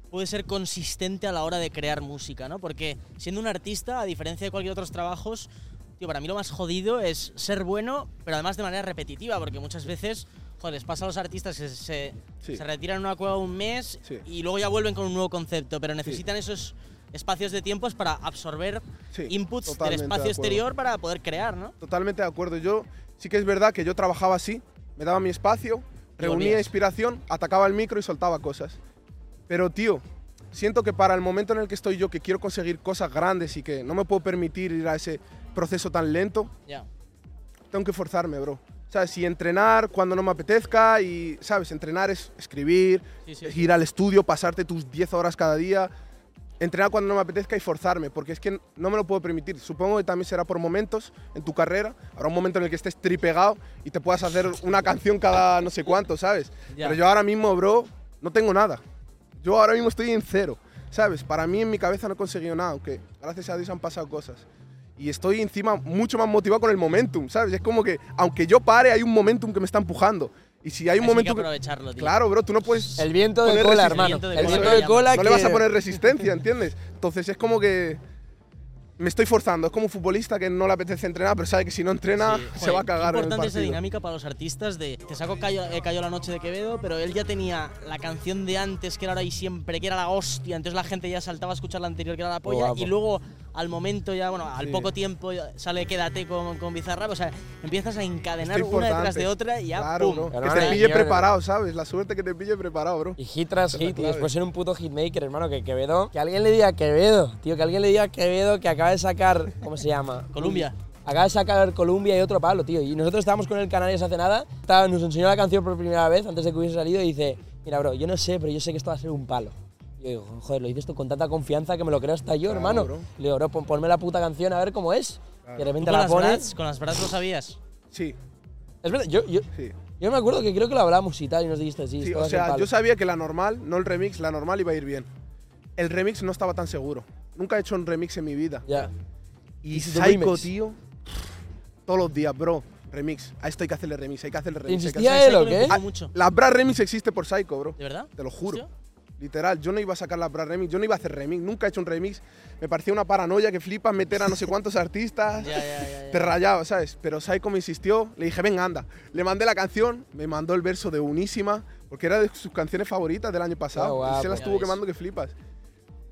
[SPEAKER 5] puedes ser consistente a la hora de crear música, ¿no? Porque siendo un artista, a diferencia de cualquier otros trabajos, tío, para mí lo más jodido es ser bueno, pero además de manera repetitiva, porque muchas veces, joder, les pasa a los artistas que se,
[SPEAKER 6] Sí.
[SPEAKER 5] se retiran en una cueva un mes
[SPEAKER 6] Sí.
[SPEAKER 5] y luego ya vuelven con un nuevo concepto, pero necesitan esos espacios de tiempos para absorber inputs del
[SPEAKER 6] de
[SPEAKER 5] espacio exterior para poder crear, ¿no?
[SPEAKER 6] Totalmente de acuerdo. Yo sí que es verdad que yo trabajaba así, me daba mi espacio, reunía inspiración, atacaba el micro y soltaba cosas. Pero tío, siento que para el momento en el que estoy yo, que quiero conseguir cosas grandes y que no me puedo permitir ir a ese proceso tan lento,
[SPEAKER 5] Ya.
[SPEAKER 6] tengo que forzarme, bro. ¿Sabes? Y entrenar cuando no me apetezca y, ¿sabes? Entrenar es escribir,
[SPEAKER 5] Sí, sí,
[SPEAKER 6] es
[SPEAKER 5] sí.
[SPEAKER 6] ir al estudio, pasarte tus 10 horas cada día. Entrenar cuando no me apetezca y forzarme, porque es que no me lo puedo permitir. Supongo que también será por momentos en tu carrera. Habrá un momento en el que estés tripegado y te puedas hacer una canción cada no sé cuánto, ¿sabes?
[SPEAKER 5] Ya.
[SPEAKER 6] Pero yo ahora mismo, bro, no tengo nada. Yo ahora mismo estoy en cero, ¿sabes? Para mí en mi cabeza no he conseguido nada, aunque gracias a Dios han pasado cosas. Y estoy encima mucho más motivado con el momentum, ¿sabes? Es como que, aunque yo pare, hay un momentum que me está empujando. Y si hay un
[SPEAKER 5] Así que
[SPEAKER 6] momento que...
[SPEAKER 5] aprovecharlo, tío.
[SPEAKER 6] Claro, bro, tú no puedes...
[SPEAKER 1] El viento de
[SPEAKER 6] poner
[SPEAKER 1] cola, hermano.
[SPEAKER 5] viento de
[SPEAKER 1] El
[SPEAKER 5] cola,
[SPEAKER 1] viento de cola
[SPEAKER 6] no le vas a
[SPEAKER 1] que-
[SPEAKER 6] poner resistencia, ¿entiendes? Entonces es como que me estoy forzando. Es como un futbolista que no le apetece entrenar, pero sabe que si no entrena
[SPEAKER 5] Sí.
[SPEAKER 6] se
[SPEAKER 5] Joder,
[SPEAKER 6] va a cagar
[SPEAKER 5] Qué
[SPEAKER 6] en el
[SPEAKER 5] importante esa dinámica para los artistas de te saco cayó, eh, Cayó la noche de Quevedo, pero él ya tenía la canción de antes que era ahora y siempre, que era la hostia, entonces la gente ya saltaba a escuchar la anterior que era la polla
[SPEAKER 1] guapo.
[SPEAKER 5] y luego al momento ya, bueno, al
[SPEAKER 6] Sí.
[SPEAKER 5] poco tiempo sale Quédate con, con Bizarrap, o sea, empiezas a encadenar una detrás de otra y ya
[SPEAKER 6] Claro,
[SPEAKER 5] pum.
[SPEAKER 6] bro. Que
[SPEAKER 1] Hermano,
[SPEAKER 6] te pille preparado, ¿sabes? La suerte que te pille preparado, bro.
[SPEAKER 1] Y hit tras hit, y después ser un puto hitmaker, hermano, que Quevedo. Que alguien le diga a Quevedo, tío, que alguien le diga a Quevedo que acaba de sacar. ¿Cómo se llama?
[SPEAKER 5] Colombia.
[SPEAKER 1] Acaba de sacar Columbia y otro palo, tío. Y nosotros estábamos con el Canarias hace nada. estaba- nos enseñó la canción por primera vez antes de que hubiese salido y dice: Mira, bro, yo no sé, pero yo sé que esto va a ser un palo. Y yo digo, joder, lo dices tú con tanta confianza que me lo creo hasta yo,
[SPEAKER 6] Claro,
[SPEAKER 1] hermano.
[SPEAKER 6] bro.
[SPEAKER 1] Le digo, bro, pon- ponme la puta canción a ver cómo es. Y de
[SPEAKER 5] ¿Tú
[SPEAKER 1] repente
[SPEAKER 5] con
[SPEAKER 1] la
[SPEAKER 5] las,
[SPEAKER 1] pones.
[SPEAKER 5] brats, con las brats lo sabías?
[SPEAKER 6] Sí,
[SPEAKER 1] Es verdad, yo, yo,
[SPEAKER 6] sí.
[SPEAKER 1] yo me acuerdo que creo que lo hablamos y tal y nos dijiste, sí,
[SPEAKER 6] Sí, o sea,
[SPEAKER 1] palo".
[SPEAKER 6] yo sabía que la normal, no el remix, la normal iba a ir bien. El remix no estaba tan seguro. Nunca he hecho un remix en mi vida.
[SPEAKER 1] Ya.
[SPEAKER 6] Y
[SPEAKER 1] This is the
[SPEAKER 6] Psycho, tío, todos los días, bro, remix. A esto hay que hacerle remix, hay que hacerle remix.
[SPEAKER 1] insistía él o qué?
[SPEAKER 6] Ah,
[SPEAKER 5] mucho.
[SPEAKER 6] La Bra Remix existe por Psycho, bro.
[SPEAKER 5] ¿De verdad?
[SPEAKER 6] Te lo juro.
[SPEAKER 5] Hostia.
[SPEAKER 6] Literal, yo no iba a sacar la Bra Remix, yo no iba a hacer remix, nunca he hecho un remix. Me parecía una paranoia que flipas meter a no sé cuántos artistas.
[SPEAKER 5] Ya, ya, ya.
[SPEAKER 6] Te rayaba, ¿sabes? Pero Psycho me insistió, le dije, venga, anda. Le mandé la canción, me mandó el verso de Unísima, porque era de sus canciones favoritas del año pasado.
[SPEAKER 1] Guapo.
[SPEAKER 6] y se las
[SPEAKER 5] Ya
[SPEAKER 6] estuvo quemando que flipas.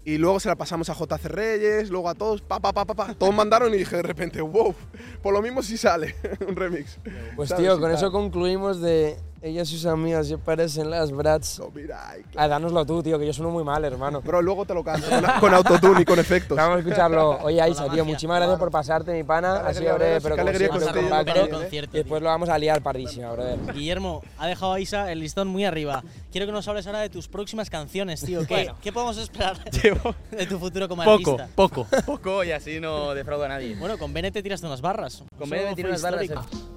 [SPEAKER 6] Y luego se la pasamos a JC Reyes, luego a todos, pa, pa, pa, pa, pa. Todos mandaron y dije de repente, wow, por lo mismo sí sale un remix.
[SPEAKER 1] Pues
[SPEAKER 6] ¿Sabes?
[SPEAKER 1] tío, con eso concluimos de ellas y sus amigas se parecen las brats.
[SPEAKER 6] No, mira, ay,
[SPEAKER 1] Ah, dánoslo tú, tío, que yo sueno muy mal, hermano.
[SPEAKER 6] Bro, luego te lo canto con, con autotune y con efectos.
[SPEAKER 1] Vamos a escucharlo. Oye, Aisa,
[SPEAKER 5] Con
[SPEAKER 1] tío, muchísimas gracias por pasarte, mi pana.
[SPEAKER 6] Qué
[SPEAKER 1] Ha sido breve, pero
[SPEAKER 6] alegría
[SPEAKER 1] siempre,
[SPEAKER 5] que
[SPEAKER 1] con.
[SPEAKER 6] ¿eh?
[SPEAKER 5] concierto,
[SPEAKER 1] Y después lo vamos a liar pardísima, brother.
[SPEAKER 5] Guillermo, ha dejado a Isa el listón muy arriba. Quiero que nos hables ahora de tus próximas canciones, tío. ¿Qué,
[SPEAKER 3] Bueno.
[SPEAKER 5] ¿qué podemos esperar de tu futuro como
[SPEAKER 3] poco,
[SPEAKER 5] artista?
[SPEAKER 3] poco, poco y así no defraudo a nadie.
[SPEAKER 5] Bueno, con Bene te tiraste unas barras.
[SPEAKER 3] Con Bene me
[SPEAKER 5] fue
[SPEAKER 3] unas barras.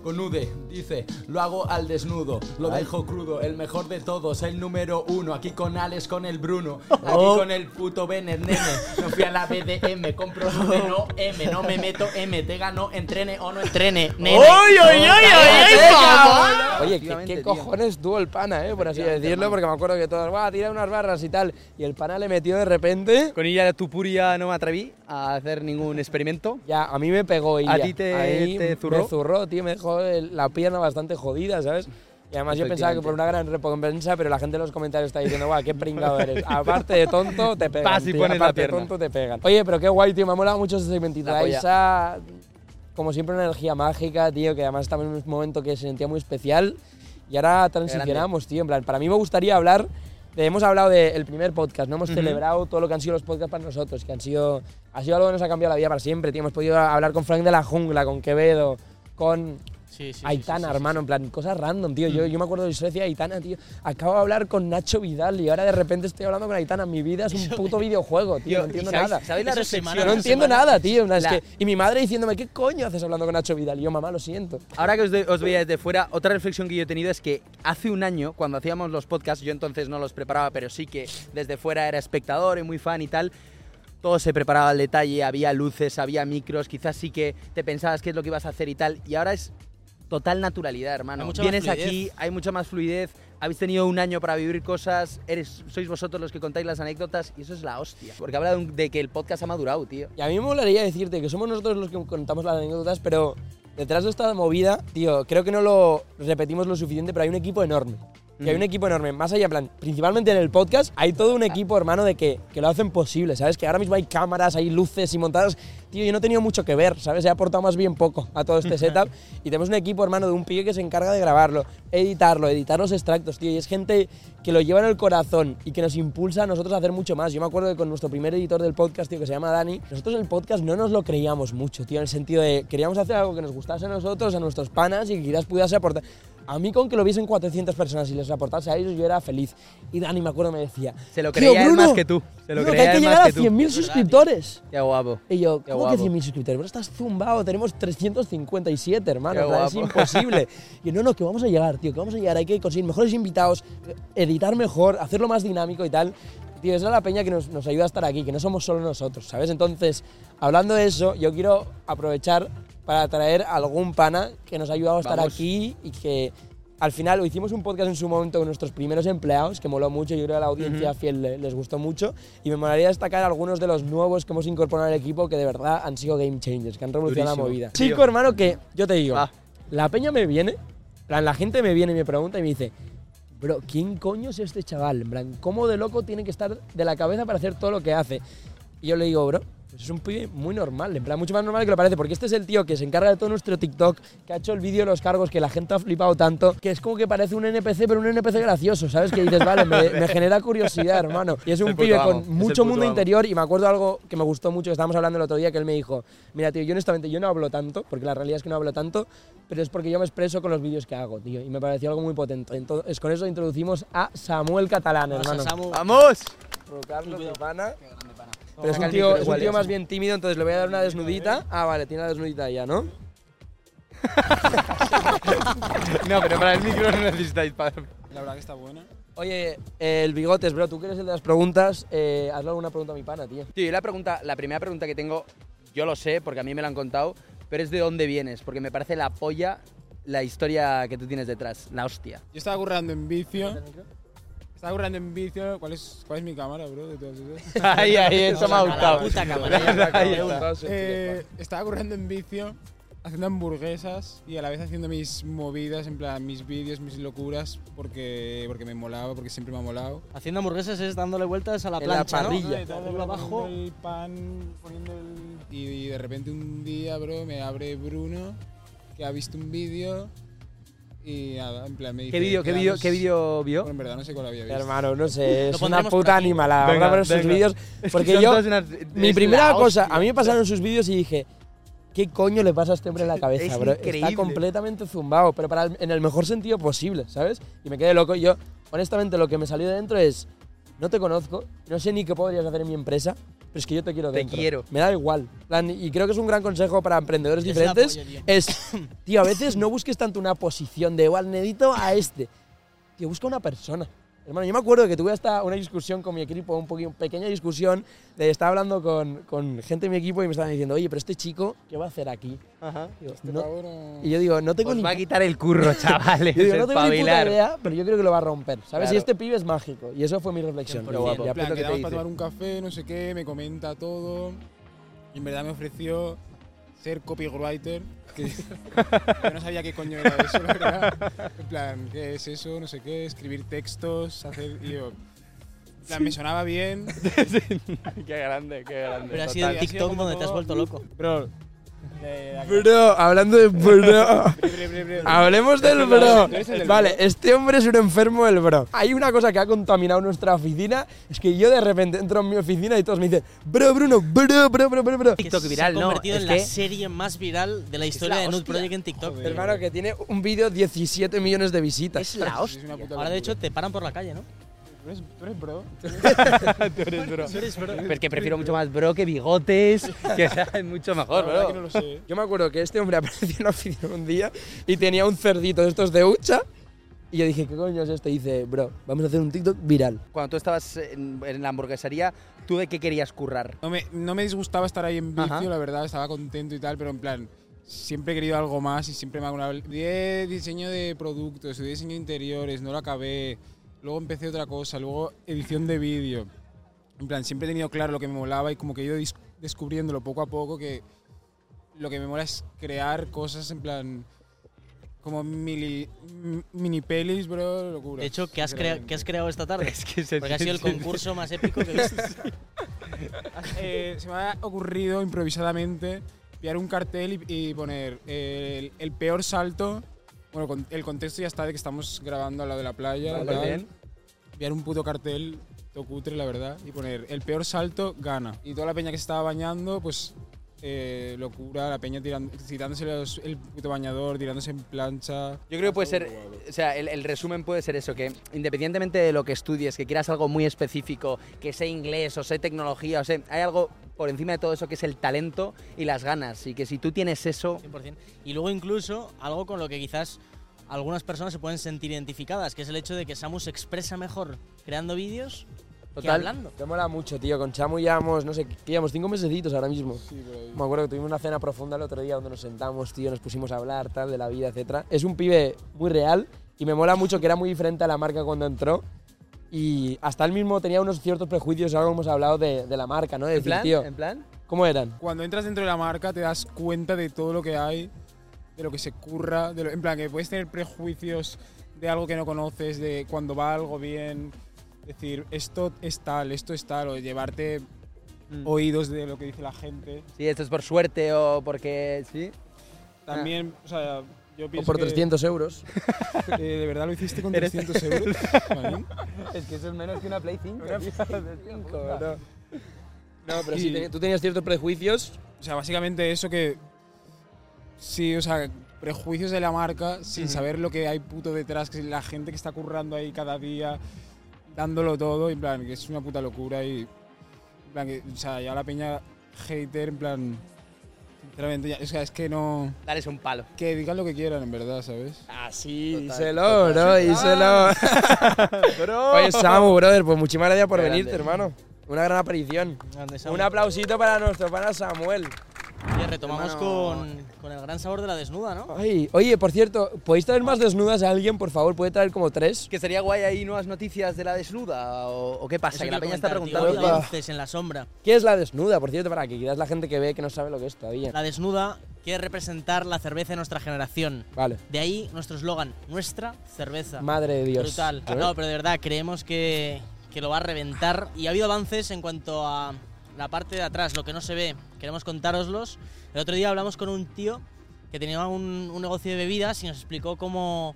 [SPEAKER 8] Con Ude, dice, lo hago al desnudo, lo dejo crudo, el mejor de todos, el número uno, aquí con Alex, con el Bruno, aquí
[SPEAKER 5] Oh.
[SPEAKER 8] con el puto Bennett, nene, no fui a la BDM, compro Ude, no M, no me meto M, te gano, entrene o no entrene, nene.
[SPEAKER 5] ¡Uy, uy, uy, uy, uy, cabrón!
[SPEAKER 1] Oye, ¿qué, cojones tuvo el pana, eh? Por así decirlo, porque me acuerdo que todos, va, tira unas barras y tal. Y el pana le metió de repente.
[SPEAKER 3] Con ella Tupuria no me atreví a hacer ningún experimento.
[SPEAKER 1] Ya, a mí me pegó ella.
[SPEAKER 3] ti te-
[SPEAKER 1] Ahí
[SPEAKER 3] te
[SPEAKER 1] Me
[SPEAKER 3] zurró?
[SPEAKER 1] zurró, tío, me dejó el- la pierna bastante jodida, ¿sabes? Y además yo pensaba que por una gran recompensa, pero la gente en los comentarios está diciendo, guau, qué pringado eres. Aparte de tonto, te pegan.
[SPEAKER 3] Vas y
[SPEAKER 1] tío,
[SPEAKER 3] pones la
[SPEAKER 1] Aparte de
[SPEAKER 3] pierna.
[SPEAKER 1] tonto, te pegan. Oye, pero qué guay, tío, me ha molado mucho este segmentito.
[SPEAKER 3] La polla.
[SPEAKER 1] Esa, como siempre, una energía mágica, tío, que además estamos en un momento que se sentía muy especial. Y ahora transicionamos, tío. En plan, para mí me gustaría hablar. Hemos hablado del primer podcast, ¿no? Hemos celebrado todo lo que han sido los podcasts para nosotros, que han sido. Ha sido algo que nos ha cambiado la vida para siempre, tío. Hemos podido hablar con Frank de la Jungla, con Quevedo, con
[SPEAKER 5] Sí, sí,
[SPEAKER 1] Aitana,
[SPEAKER 5] sí,
[SPEAKER 1] hermano, en plan, cosas random, tío. Yo, yo me acuerdo de de Aitana, tío. Acabo de hablar con Nacho Vidal y ahora de repente estoy hablando con Aitana. Mi vida es un puto videojuego, tío. No entiendo
[SPEAKER 3] ¿sabéis-
[SPEAKER 1] nada.
[SPEAKER 3] ¿Sabéis la reflexión?
[SPEAKER 1] No entiendo nada, tío. es que- y mi madre diciéndome, ¿qué coño haces hablando con Nacho Vidal? Y yo, mamá, lo siento.
[SPEAKER 3] Ahora que os, de- os veía desde fuera, otra reflexión que yo he tenido es que hace un año, cuando hacíamos los podcasts, yo entonces no los preparaba, pero sí que desde fuera era espectador y muy fan y tal. Todo se preparaba al detalle, había luces, había micros, quizás sí que te pensabas qué es lo que ibas a hacer y tal. Y ahora es total naturalidad, hermano. Vienes aquí, hay mucha más fluidez, habéis tenido un año para vivir cosas, eres, sois vosotros los que contáis las anécdotas y eso es la hostia. Porque habla de, un- de que el podcast ha madurado, tío.
[SPEAKER 1] Y a mí me molaría decirte que somos nosotros los que contamos las anécdotas, pero detrás de esta movida, tío, creo que no lo repetimos lo suficiente, pero hay un equipo enorme. Que hay un equipo enorme. Más allá, plan, principalmente en el podcast, hay todo un equipo, hermano, de que, que lo hacen posible, ¿sabes? Que ahora mismo hay cámaras, hay luces y montadas. Tío, yo no he tenido mucho que ver, ¿sabes? He aportado más bien poco a todo este setup. y tenemos un equipo, hermano, de un pibe que se encarga de grabarlo, editarlo, editar los extractos, tío. Y es gente que lo lleva en el corazón y que nos impulsa a nosotros a hacer mucho más. Yo me acuerdo que con nuestro primer editor del podcast, tío, que se llama Dani, nosotros el podcast no nos lo creíamos mucho, tío, en el sentido de queríamos hacer algo que nos gustase a nosotros, a nuestros panas y que quizás pudiese aportar. A mí con que lo viesen 400 personas y les aportase a ellos yo era feliz. Y Dani me acuerdo me decía,
[SPEAKER 3] Se lo
[SPEAKER 1] "Tío,
[SPEAKER 3] creía él
[SPEAKER 1] Bruno,
[SPEAKER 3] más que tú. Se lo
[SPEAKER 1] Bruno, que
[SPEAKER 3] creía
[SPEAKER 1] hay que
[SPEAKER 3] él
[SPEAKER 1] llegar a
[SPEAKER 3] que tú.
[SPEAKER 1] 100.000 suscriptores.
[SPEAKER 3] Qué guapo.
[SPEAKER 1] Y yo,
[SPEAKER 3] Qué
[SPEAKER 1] ¿cómo que
[SPEAKER 3] guapo.
[SPEAKER 1] 100.000 suscriptores? Pero estás zumbado, tenemos 357, hermano. Plan, es imposible. Y yo, no, no, que vamos a llegar, tío, que vamos a llegar. Hay que conseguir mejores invitados, editar mejor, hacerlo más dinámico y tal. Tío, esa es la peña que nos, nos ayuda a estar aquí, que no somos solo nosotros, ¿sabes? Entonces, hablando de eso, yo quiero aprovechar para traer algún pana que nos ha ayudado a estar
[SPEAKER 3] Vamos.
[SPEAKER 1] aquí y que al final hicimos un podcast en su momento con nuestros primeros empleados, que moló mucho, yo creo que a la audiencia fiel le- les gustó mucho, y me molaría destacar algunos de los nuevos que hemos incorporado al equipo que de verdad han sido game changers, que han revolucionado la
[SPEAKER 3] Durísimo.
[SPEAKER 1] movida.
[SPEAKER 3] Tío.
[SPEAKER 1] Chico, hermano, que yo te digo,
[SPEAKER 3] Ah.
[SPEAKER 1] la peña me viene, en plan, la gente me viene y me pregunta y me dice, bro, ¿quién coño es este chaval? En plan, ¿cómo de loco tiene que estar de la cabeza para hacer todo lo que hace? Y yo le digo, bro, pues es un pibe muy normal, en plan, mucho más normal que lo parece, porque este es el tío que se encarga de todo nuestro TikTok, que ha hecho el vídeo de los cargos, que la gente ha flipado tanto, que es como que parece un NPC, pero un NPC gracioso, ¿sabes? Que dices, vale, me, me genera curiosidad, hermano. Y es un pibe
[SPEAKER 3] amo,
[SPEAKER 1] con mucho mundo
[SPEAKER 3] amo.
[SPEAKER 1] interior, y me acuerdo algo que me gustó mucho, que estábamos hablando el otro día, que él me dijo, mira, tío, yo honestamente, yo no hablo tanto, porque la realidad es que no hablo tanto, pero es porque yo me expreso con los vídeos que hago, tío, y me pareció algo muy potente. Entonces, con eso introducimos a Samuel Catalán, hermano.
[SPEAKER 5] Samu.
[SPEAKER 3] ¡Vamos!
[SPEAKER 1] Carlos, mi pana. Pero es un tío, es un más bien tímido, entonces le voy a dar una desnudita. Ah, vale, tiene la desnudita ya, ¿no?
[SPEAKER 3] No, pero para el micro no necesitáis para...
[SPEAKER 2] La verdad que está buena.
[SPEAKER 1] Oye, eh, el bigotes, bro, tú que eres el de las preguntas, eh, hazle alguna pregunta a mi pana, tío.
[SPEAKER 3] Tío, yo la, pregunta, la primera pregunta que tengo, yo lo sé porque a mí me la han contado, pero es de dónde vienes, porque me parece la polla la historia que tú tienes detrás, la hostia.
[SPEAKER 2] Yo estaba currando en vicio. Estaba currando en vicio. ¿Cuál es, cuál es mi cámara, bro? De todas esas?
[SPEAKER 3] Ahí, ahí, eso me ha gustado.
[SPEAKER 5] puta cámara.
[SPEAKER 3] Ahí está.
[SPEAKER 2] Eh, estaba currando en vicio, haciendo hamburguesas y a la vez haciendo mis movidas, en plan mis vídeos, mis locuras, porque, porque me molaba, porque siempre me ha molado.
[SPEAKER 5] Haciendo hamburguesas es dándole vueltas a la
[SPEAKER 1] En la
[SPEAKER 5] plancha, ¿no?
[SPEAKER 1] parrilla.
[SPEAKER 5] Abajo.
[SPEAKER 2] Poniendo el pan, poniendo el... Y, y de repente un día, bro, me abre Bruno, que ha visto un vídeo y en plan me dice...
[SPEAKER 3] ¿Qué vídeo, qué vídeo,
[SPEAKER 2] quedamos-
[SPEAKER 3] qué vídeo vio?
[SPEAKER 2] Bueno, en verdad no sé cuál había visto.
[SPEAKER 1] Hermano, no sé, es una puta animalada. Vamos a
[SPEAKER 3] Venga,
[SPEAKER 1] sus
[SPEAKER 3] venga.
[SPEAKER 1] vídeos.
[SPEAKER 3] Es que
[SPEAKER 1] Porque yo,
[SPEAKER 3] unas-
[SPEAKER 1] mi primera cosa,
[SPEAKER 3] hostia.
[SPEAKER 1] a mí me pasaron sus vídeos y dije, ¿qué coño le pasa a este hombre en la cabeza,
[SPEAKER 3] Es
[SPEAKER 1] bro? Está completamente zumbado, pero para el- en el mejor sentido posible, ¿sabes? Y me quedé loco. Y yo, honestamente, lo que me salió de dentro es, no te conozco, no sé ni qué podrías hacer en mi empresa, pero es que yo te quiero
[SPEAKER 3] Te
[SPEAKER 1] dentro.
[SPEAKER 3] quiero.
[SPEAKER 1] Me da igual. plan, Y creo que es un gran consejo para emprendedores
[SPEAKER 5] Es
[SPEAKER 1] diferentes. es, tío, a veces no busques tanto una posición de, igual, necesito a este. Tío, busca una persona. Hermano, yo me acuerdo que tuve hasta una discusión con mi equipo, un poquito, pequeña discusión, de estaba hablando con, con gente de mi equipo y me estaban diciendo, oye, pero este chico, ¿qué va a hacer aquí?
[SPEAKER 3] Ajá.
[SPEAKER 1] Digo,
[SPEAKER 2] Este
[SPEAKER 1] no-
[SPEAKER 2] pavo no-
[SPEAKER 1] y yo digo, no tengo
[SPEAKER 3] Os
[SPEAKER 1] ni
[SPEAKER 3] va a quitar el curro, chavales.
[SPEAKER 1] yo digo, no tengo ni puta idea, pero yo creo que lo va a romper. ¿Sabes?
[SPEAKER 3] Claro.
[SPEAKER 1] Y este pibe es mágico. Y eso fue mi reflexión.
[SPEAKER 3] Pero guapo.
[SPEAKER 2] plan,
[SPEAKER 1] que te
[SPEAKER 2] quedamos para tomar un café, no sé qué, me comenta todo. Y en verdad me ofreció ser copywriter. Que yo no sabía qué coño era eso, la verdad. En plan, ¿qué es eso? No sé qué, escribir textos, hacer. Y yo. En plan, me sonaba bien.
[SPEAKER 3] qué grande, qué grande.
[SPEAKER 5] Pero ha
[SPEAKER 2] Total,
[SPEAKER 5] sido el TikTok donde te has vuelto loco.
[SPEAKER 2] Bro.
[SPEAKER 1] Bro, hablando de bro. Hablemos del bro. Vale, este hombre es un enfermo del bro. Hay una cosa que ha contaminado nuestra oficina, es que yo de repente entro en mi oficina y todos me dicen, bro, Bruno, bro, bro, bro, bro, bro.
[SPEAKER 3] TikTok viral,
[SPEAKER 5] se ha
[SPEAKER 3] no,
[SPEAKER 5] convertido
[SPEAKER 3] es
[SPEAKER 5] en la serie más viral de la historia
[SPEAKER 1] la
[SPEAKER 5] de Nude. Project en TikTok.
[SPEAKER 2] Joder.
[SPEAKER 1] Hermano, que tiene un vídeo 17 millones de visitas.
[SPEAKER 3] Es la hostia.
[SPEAKER 5] Ahora, de hecho, te paran por la calle, ¿no?
[SPEAKER 2] ¿Tú eres, tú eres bro?
[SPEAKER 5] Tú eres bro.
[SPEAKER 3] Pero es que prefiero mucho más bro que bigotes, que sea mucho mejor, bro.
[SPEAKER 2] no lo sé.
[SPEAKER 1] Yo me acuerdo que este hombre apareció en la oficina un día y tenía un cerdito de estos de hucha. Y yo dije, ¿qué coño es esto? Y dice, bro, vamos a hacer un TikTok viral.
[SPEAKER 3] Cuando tú estabas en, en la hamburguesaría, ¿tú de qué querías currar?
[SPEAKER 2] No me, no me disgustaba estar ahí en vicio,
[SPEAKER 3] Ajá.
[SPEAKER 2] la verdad, estaba contento y tal, pero en plan, siempre he querido algo más y siempre me ha gustado. Estudié diseño de productos, estudié diseño de interiores, no lo acabé. Luego empecé otra cosa, luego edición de vídeo. En plan, siempre he tenido claro lo que me molaba y como que he ido descubriéndolo poco a poco que lo que me mola es crear cosas en plan como mili, m- mini pelis, bro, locura.
[SPEAKER 5] De hecho, ¿qué has, crea- qué has creado esta tarde?
[SPEAKER 3] Es que se-
[SPEAKER 5] Porque ha sido el concurso más épico que he visto.
[SPEAKER 2] Eh, se me ha ocurrido improvisadamente pillar un cartel y, y poner el, el peor salto. Bueno, con- el contexto ya está de que estamos grabando al lado de la playa.
[SPEAKER 3] Vale, bien.
[SPEAKER 2] Pillar un puto cartel, todo cutre, la verdad, y poner el peor salto gana. Y toda la peña que se estaba bañando, pues eh, locura, la peña tirando, tirándose los- el puto bañador, tirándose en plancha.
[SPEAKER 3] Yo creo que puede ser, o sea, el, el resumen puede ser eso, que independientemente de lo que estudies, que quieras algo muy específico, que sea inglés o sea tecnología, o sea, hay algo por encima de todo eso que es el talento y las ganas. Y que si tú tienes eso,
[SPEAKER 5] 100%. Y luego incluso algo con lo que quizás algunas personas se pueden sentir identificadas, que es el hecho de que Samu se expresa mejor creando vídeos
[SPEAKER 3] Total.
[SPEAKER 5] hablando.
[SPEAKER 1] Te mola mucho, tío. Con Chamu llevamos, no sé, ¿qué llevamos? Cinco mesecitos ahora mismo. Me acuerdo que tuvimos una cena profunda el otro día donde nos sentamos, tío, nos pusimos a hablar, tal, de la vida, etcétera. Es un pibe muy real y me mola mucho que era muy diferente a la marca cuando entró. Y hasta él mismo tenía unos ciertos prejuicios, algo hemos hablado de, de la marca, ¿no? De
[SPEAKER 3] en
[SPEAKER 1] decir,
[SPEAKER 3] plan,
[SPEAKER 1] tío,
[SPEAKER 3] en plan,
[SPEAKER 1] ¿cómo eran?
[SPEAKER 2] Cuando entras dentro de la marca te das cuenta de todo lo que hay, de lo que se curra, de lo- en plan que puedes tener prejuicios de algo que no conoces, de cuando va algo bien, decir esto es tal, esto es tal, o llevarte
[SPEAKER 3] Mm.
[SPEAKER 2] oídos de lo que dice la gente.
[SPEAKER 3] si esto es por suerte o porque, sí.
[SPEAKER 2] También, o sea, yo
[SPEAKER 1] O
[SPEAKER 2] pienso
[SPEAKER 1] por
[SPEAKER 2] que,
[SPEAKER 1] 300 euros.
[SPEAKER 2] eh, ¿De verdad lo hiciste con 300 euros?
[SPEAKER 3] Es que eso es menos que una Play 5.
[SPEAKER 1] No, pero
[SPEAKER 2] Y-
[SPEAKER 1] sí, te- tú tenías ciertos prejuicios.
[SPEAKER 2] O sea, básicamente eso que... Sí, o sea, prejuicios de la marca sin saber lo que hay puto detrás, que la gente que está currando ahí cada día, dándolo todo, y en plan, que es una puta locura y... En plan, que, o sea, ya la peña hater, en plan... Sinceramente, ya, o sea, es que no...
[SPEAKER 3] Dales un palo.
[SPEAKER 2] Que digan lo que quieran, en verdad, ¿sabes?
[SPEAKER 1] Ah, sí,
[SPEAKER 3] Total,
[SPEAKER 1] díselo, bro, díselo. Oye, Samu, brother, pues muchísimas gracias por
[SPEAKER 3] Qué
[SPEAKER 1] venirte,
[SPEAKER 3] grande.
[SPEAKER 1] hermano. Una gran aparición.
[SPEAKER 5] Grande.
[SPEAKER 1] Un aplausito para nuestro pana Samuel.
[SPEAKER 5] Oye, retomamos con, con el gran sabor de la desnuda, ¿no?
[SPEAKER 1] Ay, oye, por cierto, ¿podéis traer más desnudas a alguien, por favor? ¿Puede traer como tres?
[SPEAKER 3] Que sería guay ahí nuevas noticias de la desnuda o, o qué pasa,
[SPEAKER 5] Eso
[SPEAKER 3] que la peña está
[SPEAKER 5] tío.
[SPEAKER 3] preguntando.
[SPEAKER 5] Avances en la sombra.
[SPEAKER 1] ¿Qué es la desnuda, por cierto, para que quizás la gente que ve que no sabe lo que es todavía?
[SPEAKER 5] La desnuda quiere representar la cerveza de nuestra generación.
[SPEAKER 1] Vale.
[SPEAKER 5] De ahí nuestro eslogan, nuestra cerveza.
[SPEAKER 1] Madre de Dios.
[SPEAKER 5] Brutal. No, pero de verdad, creemos que, que lo va a reventar. Y ha habido avances en cuanto a la parte de atrás, lo que no se ve. Queremos contároslos. El otro día hablamos con un tío que tenía un, un negocio de bebidas y nos explicó cómo,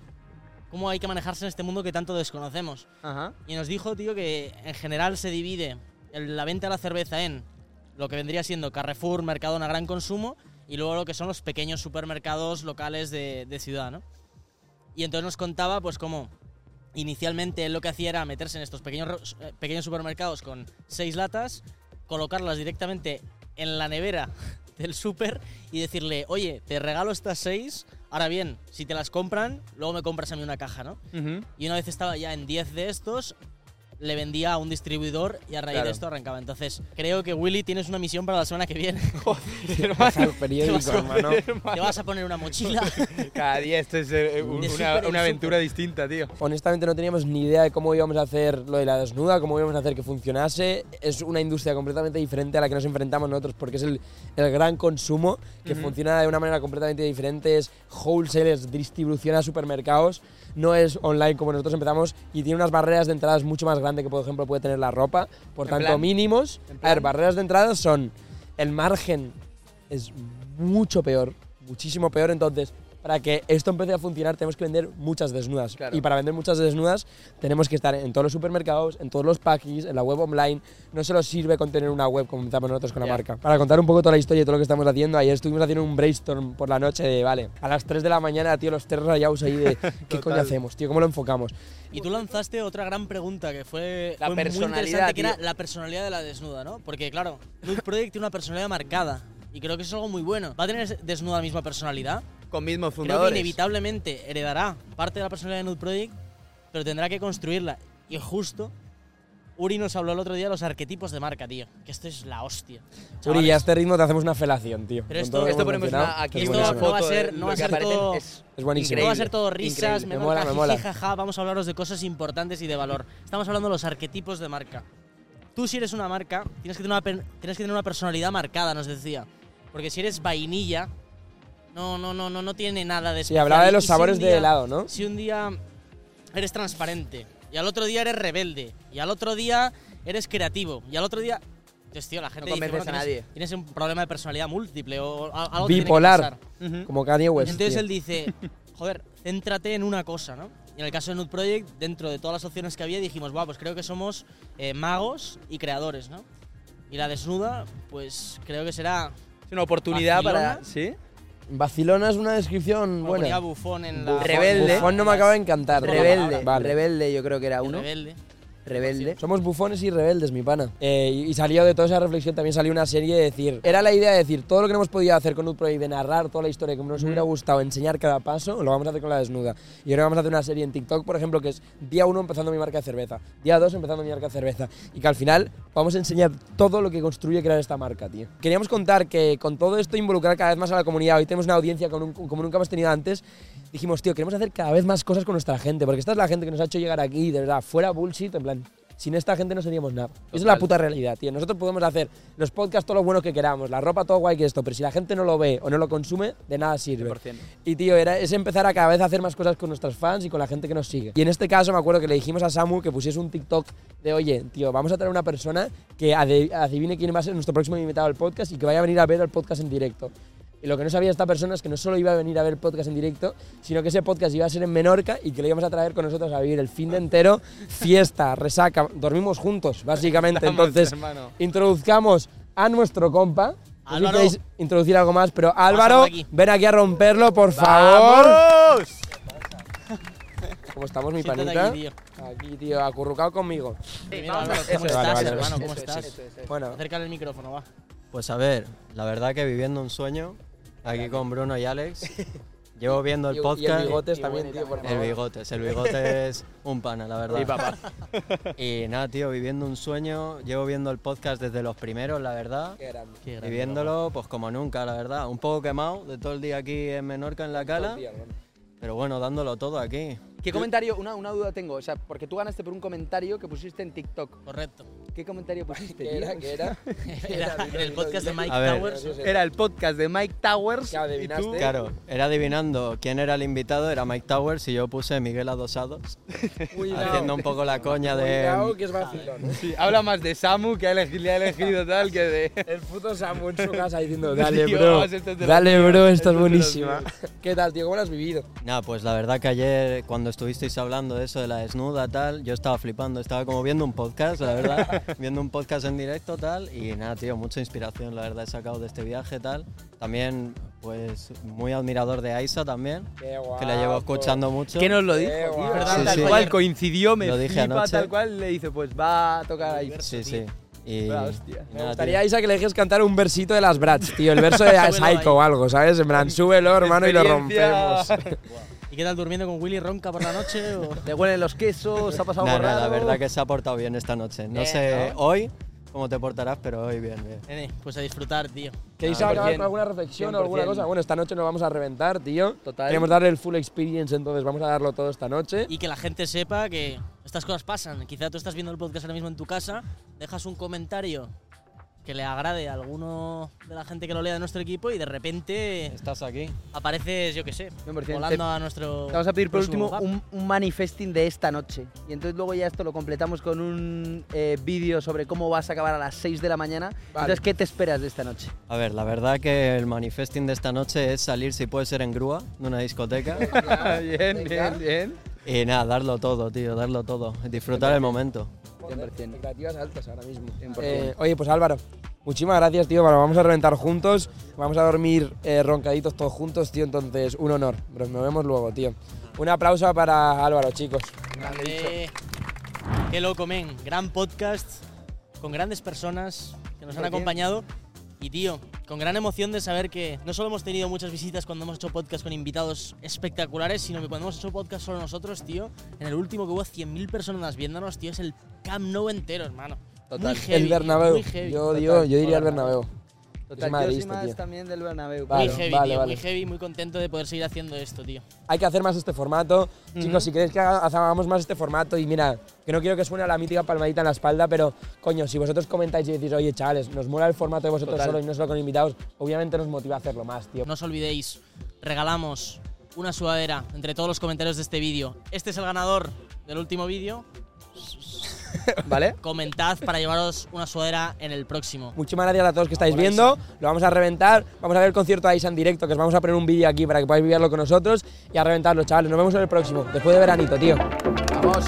[SPEAKER 5] cómo hay que manejarse en este mundo que tanto desconocemos.
[SPEAKER 3] Ajá.
[SPEAKER 5] Y nos dijo, tío, que en general se divide el- la venta de la cerveza en lo que vendría siendo Carrefour, Mercadona, gran consumo, y luego lo que son los pequeños supermercados locales de, de ciudad, ¿no? Y entonces nos contaba, pues, cómo inicialmente él lo que hacía era meterse en estos pequeños, eh, pequeños supermercados con seis latas, colocarlas directamente en la nevera del súper y decirle, oye, te regalo estas seis, ahora bien, si te las compran, luego me compras a mí una caja, ¿no? Y una vez estaba ya en 10 de estos, le vendía a un distribuidor y a raíz
[SPEAKER 3] Claro.
[SPEAKER 5] de esto arrancaba. Entonces, creo que Willy tienes una misión para la semana que viene.
[SPEAKER 1] Deja el periódico,
[SPEAKER 5] Te vas a-
[SPEAKER 1] hermano.
[SPEAKER 5] Te vas a poner una mochila.
[SPEAKER 3] Cada día esto es eh, un- una, una aventura distinta, tío.
[SPEAKER 1] Honestamente no teníamos ni idea de cómo íbamos a hacer lo de la desnuda, cómo íbamos a hacer que funcionase. Es una industria completamente diferente a la que nos enfrentamos nosotros porque es el, el gran consumo que funciona de una manera completamente diferente. Es wholesale, es distribución a supermercados, no es online como nosotros empezamos y tiene unas barreras de entradas mucho más grandes que por ejemplo puede tener la ropa. Por tanto,
[SPEAKER 3] plan-
[SPEAKER 1] mínimos. A ver, barreras de entrada son el margen es mucho peor, muchísimo peor. Entonces, para que esto empiece a funcionar, tenemos que vender muchas desnudas.
[SPEAKER 3] Claro.
[SPEAKER 1] Y para vender muchas desnudas, tenemos que estar en todos los supermercados, en todos los packings, en la web online. No solo sirve con tener una web como empezamos nosotros con la marca. Para contar un poco toda la historia y todo lo que estamos haciendo, ayer estuvimos haciendo un brainstorm por la noche de, vale, a las 3 de la mañana, tío, los tres rayados ahí de, ¿qué coño hacemos, tío? ¿Cómo lo enfocamos?
[SPEAKER 5] Y tú lanzaste otra gran pregunta que fue,
[SPEAKER 3] La
[SPEAKER 5] fue muy
[SPEAKER 3] personalidad,
[SPEAKER 5] interesante, que era la personalidad de la desnuda, ¿no? Porque, claro, Nude Project tiene una personalidad marcada. Y creo que eso es algo muy bueno. ¿Va a tener desnuda la misma personalidad?
[SPEAKER 3] Con mismos
[SPEAKER 5] Creo que
[SPEAKER 3] fundadores.
[SPEAKER 5] inevitablemente heredará parte de la personalidad de Nude Project, pero tendrá que construirla. Y justo, Uri nos habló el otro día de los arquetipos de marca, tío. Que esto es la hostia.
[SPEAKER 1] Uri,
[SPEAKER 5] Chavales,
[SPEAKER 1] y a este ritmo te hacemos una felación, tío.
[SPEAKER 5] Pero esto-
[SPEAKER 3] Esto ponemos una, aquí
[SPEAKER 1] es
[SPEAKER 5] Esto no va a ser- no va a ser todo-
[SPEAKER 3] Es,
[SPEAKER 1] Es buenísimo.
[SPEAKER 5] No va a ser todo risas, me
[SPEAKER 1] Me mola, me mola.
[SPEAKER 5] jaja, vamos a hablaros de cosas importantes y de valor. Estamos hablando de los arquetipos de marca. Tú si eres una marca, tienes que tener una, tienes que tener una personalidad marcada, nos decía. Porque si eres vainilla, No, no, no, no, no tiene nada de especial.
[SPEAKER 1] hablaba de
[SPEAKER 5] Y
[SPEAKER 1] los
[SPEAKER 5] si
[SPEAKER 1] sabores de
[SPEAKER 5] día-
[SPEAKER 1] helado, ¿no?
[SPEAKER 5] Si un día eres transparente y al otro día eres rebelde y al otro día eres creativo y al otro día... Entonces, tío, la gente dice,
[SPEAKER 3] convences
[SPEAKER 5] bueno,
[SPEAKER 3] a nadie.
[SPEAKER 5] tienes un problema de personalidad múltiple o algo tiene que
[SPEAKER 1] Bipolar.
[SPEAKER 5] pasar.
[SPEAKER 1] Como Kanye West.
[SPEAKER 5] Entonces
[SPEAKER 1] tío.
[SPEAKER 5] él dice, joder, céntrate en una cosa, ¿no? Y en el caso de Nude Project, dentro de todas las opciones que había, dijimos, va, pues creo que somos eh, magos y creadores, ¿no? Y la desnuda, pues creo que será...
[SPEAKER 3] Es una oportunidad para.
[SPEAKER 5] Vacilona
[SPEAKER 1] es una descripción
[SPEAKER 5] Como ponía
[SPEAKER 1] buena.
[SPEAKER 5] bufón en la...
[SPEAKER 1] Bufón-
[SPEAKER 3] Rebelde.
[SPEAKER 1] Bufón no me acaba de encantar.
[SPEAKER 3] Rebelde.
[SPEAKER 1] Vale.
[SPEAKER 3] Rebelde, yo creo que era uno.
[SPEAKER 5] Rebelde.
[SPEAKER 3] Rebelde.
[SPEAKER 1] Somos bufones y rebeldes, mi pana. Eh, y, y salió de toda esa reflexión, también salió una serie de decir, era la idea de decir, todo lo que no hemos podido hacer con Nude Project, de narrar toda la historia que nos hubiera gustado, enseñar cada paso, lo vamos a hacer con la desnuda. Y ahora vamos a hacer una serie en TikTok, por ejemplo, que es día uno empezando mi marca de cerveza, día dos empezando mi marca de cerveza. Y que al final vamos a enseñar todo lo que construye crear esta marca, tío. Queríamos contar que con todo esto involucrar cada vez más a la comunidad, hoy tenemos una audiencia como, nunca- como nunca hemos tenido antes, dijimos, tío, queremos hacer cada vez más cosas con nuestra gente, porque esta es la gente que nos ha hecho llegar aquí, de verdad, fuera bullshit, en plan, sin esta gente no seríamos nada. Esa es la puta realidad, tío. Nosotros podemos hacer los podcasts todo lo buenos que queramos, la ropa todo guay que esto, pero si la gente no lo ve o no lo consume, de nada sirve.
[SPEAKER 3] 100%.
[SPEAKER 1] Y tío, era, es empezar a cada vez hacer más cosas con nuestros fans y con la gente que nos sigue. Y en este caso me acuerdo que le dijimos a Samu que pusiese un TikTok de, oye, tío, vamos a traer una persona que adivine quién va a ser nuestro próximo invitado al podcast y que vaya a venir a ver el podcast en directo. Y lo que no sabía esta persona es que no solo iba a venir a ver el podcast en directo, sino que ese podcast iba a ser en Menorca y que lo íbamos a traer con nosotros a vivir el fin de entero, fiesta, resaca, dormimos juntos, básicamente. Entonces, introduzcamos a nuestro compa. No sé si
[SPEAKER 5] Álvaro.
[SPEAKER 1] queréis introducir algo más, pero Álvaro,
[SPEAKER 5] aquí.
[SPEAKER 1] ven aquí a romperlo, por favor. ¿Cómo estamos, mi
[SPEAKER 5] Siéntate
[SPEAKER 1] panita?
[SPEAKER 5] aquí, tío.
[SPEAKER 1] Aquí, tío, acurrucado conmigo.
[SPEAKER 5] ¿cómo
[SPEAKER 1] es,
[SPEAKER 5] estás,
[SPEAKER 1] vale, vale,
[SPEAKER 5] hermano? ¿Cómo
[SPEAKER 1] es,
[SPEAKER 5] estás?
[SPEAKER 1] eso Bueno,
[SPEAKER 5] Acércale el micrófono, va.
[SPEAKER 4] Pues a ver, la verdad que viviendo un sueño, aquí con Bruno y Alex, llevo viendo
[SPEAKER 1] y,
[SPEAKER 4] el
[SPEAKER 1] y el
[SPEAKER 4] podcast.
[SPEAKER 1] bigotes también, tío, por
[SPEAKER 4] El
[SPEAKER 1] favor.
[SPEAKER 4] bigotes, el bigote es un pana, la verdad.
[SPEAKER 3] Sí, papá.
[SPEAKER 4] Y nada, tío, viviendo un sueño, llevo viendo el podcast desde los primeros, la verdad.
[SPEAKER 1] Qué grande.
[SPEAKER 5] Qué grande,
[SPEAKER 4] Viviéndolo, pues como nunca, la verdad. Un poco quemado de todo el día aquí en Menorca, en la cala. Pero bueno, dándolo todo aquí.
[SPEAKER 3] ¿Qué comentario? Una, una duda tengo. O sea, porque tú ganaste por un comentario que pusiste en TikTok.
[SPEAKER 5] Correcto.
[SPEAKER 3] ¿Qué comentario pusiste,
[SPEAKER 1] ¿Qué era? ¿Qué era?
[SPEAKER 5] Era el podcast de Mike
[SPEAKER 4] ver.
[SPEAKER 5] Towers.
[SPEAKER 3] Era el podcast de Mike Towers.
[SPEAKER 1] ¿Qué adivinaste?
[SPEAKER 3] y tú-
[SPEAKER 4] Claro, era adivinando quién era el invitado, era Mike Towers y yo puse Miguel Adosados, haciendo un poco la coña
[SPEAKER 1] Cuidado
[SPEAKER 4] de...
[SPEAKER 1] que es vacilón. ¿eh?
[SPEAKER 3] Sí, habla más de Samu que ha elegido, le ha elegido tal que de.
[SPEAKER 1] El puto Samu en su casa diciendo, dale, bro. Dale, bro,
[SPEAKER 3] esto es
[SPEAKER 1] buenísima. ¿Qué tal, tío? ¿Cómo lo has vivido?
[SPEAKER 4] Nada, pues la verdad que ayer cuando estuvisteis hablando de eso, de la desnuda, tal, yo estaba flipando, estaba como viendo un podcast, la verdad, viendo un podcast en directo, tal, y nada, tío, mucha inspiración, la verdad, he sacado de este viaje, tal. También, pues, muy admirador de Aisa también,
[SPEAKER 1] Qué guapo.
[SPEAKER 4] que la llevo escuchando mucho.
[SPEAKER 3] ¿Qué nos lo
[SPEAKER 1] Qué
[SPEAKER 3] dijo? tío? ¿Verdad?
[SPEAKER 4] Sí,
[SPEAKER 3] tal
[SPEAKER 4] sí.
[SPEAKER 3] cual coincidió, me
[SPEAKER 4] Lo dije
[SPEAKER 3] flipa,
[SPEAKER 4] anoche.
[SPEAKER 3] tal cual. Le dice, pues va a tocar ahí.
[SPEAKER 4] Sí, sí. Y,
[SPEAKER 3] hostia.
[SPEAKER 4] y
[SPEAKER 1] Me
[SPEAKER 4] nada,
[SPEAKER 1] gustaría,
[SPEAKER 4] tío.
[SPEAKER 1] Isa, que le dejes cantar un versito de las Brats, tío. El verso de Psycho o algo, ¿sabes? En plan, súbelo, hermano, y lo rompemos.
[SPEAKER 5] ¿Y qué tal durmiendo con Willy Ronca por la noche? o-
[SPEAKER 3] Le huelen los quesos, ha pasado
[SPEAKER 4] Nada,
[SPEAKER 3] algo
[SPEAKER 4] nada, la verdad que se ha portado bien esta noche. No
[SPEAKER 3] Bien,
[SPEAKER 4] sé
[SPEAKER 3] ¿no?
[SPEAKER 4] hoy cómo te portarás, pero hoy bien, bien.
[SPEAKER 5] Nene, pues a disfrutar, tío.
[SPEAKER 1] ¿Queréis
[SPEAKER 3] Ah,
[SPEAKER 1] acabar
[SPEAKER 3] 100%,
[SPEAKER 1] con alguna reflexión o alguna
[SPEAKER 3] 100%.
[SPEAKER 1] cosa? Bueno, esta noche nos vamos a reventar, tío.
[SPEAKER 3] Total.
[SPEAKER 1] Queremos darle el full experience, entonces vamos a darlo todo esta noche.
[SPEAKER 5] Y que la gente sepa que estas cosas pasan. Quizá tú estás viendo el podcast ahora mismo en tu casa, dejas un comentario que le agrade a alguno de la gente que lo lea de nuestro equipo y de repente
[SPEAKER 4] ¿Estás aquí?
[SPEAKER 5] apareces, yo qué sé,
[SPEAKER 3] 100%.
[SPEAKER 5] volando
[SPEAKER 3] Te-
[SPEAKER 5] a nuestro.
[SPEAKER 3] Te vamos a pedir por último un, un manifesting de esta noche. Y entonces luego ya esto lo completamos con un eh, vídeo sobre cómo vas a acabar a las 6 de la mañana. Entonces, ¿qué te esperas de esta noche?
[SPEAKER 4] A ver, la verdad que el manifesting de esta noche es salir si puede ser en grúa de una discoteca.
[SPEAKER 3] bien, bien, bien.
[SPEAKER 4] y nada, darlo todo, tío, darlo todo. Disfrutar el momento.
[SPEAKER 3] 100%.
[SPEAKER 1] Expectativas altas ahora mismo.
[SPEAKER 3] 100%.
[SPEAKER 1] Eh, oye, pues Álvaro, muchísimas gracias, tío. Bueno, vamos a reventar juntos. Vamos a dormir eh, roncaditos todos juntos, tío. Entonces, un honor. Pero nos vemos luego, tío. Un aplauso para Álvaro, chicos.
[SPEAKER 5] Grande. Qué loco, men. Gran podcast con grandes personas que nos han acompañado. Y, tío, con gran emoción de saber que no solo hemos tenido muchas visitas cuando hemos hecho podcast con invitados espectaculares, sino que cuando hemos hecho podcast solo nosotros, tío, en el último que hubo 100.000 personas viéndonos, tío, es el Camp Nou entero, hermano.
[SPEAKER 3] Total.
[SPEAKER 5] Muy heavy,
[SPEAKER 1] el Bernabéu.
[SPEAKER 5] muy heavy.
[SPEAKER 1] Yo,
[SPEAKER 3] Total.
[SPEAKER 1] yo diría el Bernabéu.
[SPEAKER 3] Total,
[SPEAKER 1] Es
[SPEAKER 3] yo soy
[SPEAKER 1] madridista,
[SPEAKER 3] más
[SPEAKER 1] tío.
[SPEAKER 3] también del Bernabéu.
[SPEAKER 1] Vale,
[SPEAKER 5] muy heavy,
[SPEAKER 1] vale,
[SPEAKER 5] tío,
[SPEAKER 1] vale.
[SPEAKER 5] muy heavy, muy contento de poder seguir haciendo esto, tío.
[SPEAKER 1] Hay que hacer más este formato. Chicos, si queréis que haga- hagamos más este formato, y mira, que no quiero que suene a la mítica palmadita en la espalda, pero coño, si vosotros comentáis y decís, oye, chavales, nos mola el formato de vosotros
[SPEAKER 3] Total.
[SPEAKER 1] solo y no solo con invitados, obviamente nos motiva a hacerlo más, tío.
[SPEAKER 5] No os olvidéis regalamos una sudadera entre todos los comentarios de este vídeo. Este es el ganador del último vídeo.
[SPEAKER 1] ¿Vale?
[SPEAKER 5] Comentad para llevaros una sudadera en el próximo.
[SPEAKER 1] Muchísimas gracias a todos que estáis viendo. Lo vamos a reventar. Vamos a ver el concierto de Aisa en directo, que os vamos a poner un vídeo aquí para que podáis vivirlo con nosotros y a reventarlo, chavales. Nos vemos en el próximo, después de veranito, tío.
[SPEAKER 8] Vamos.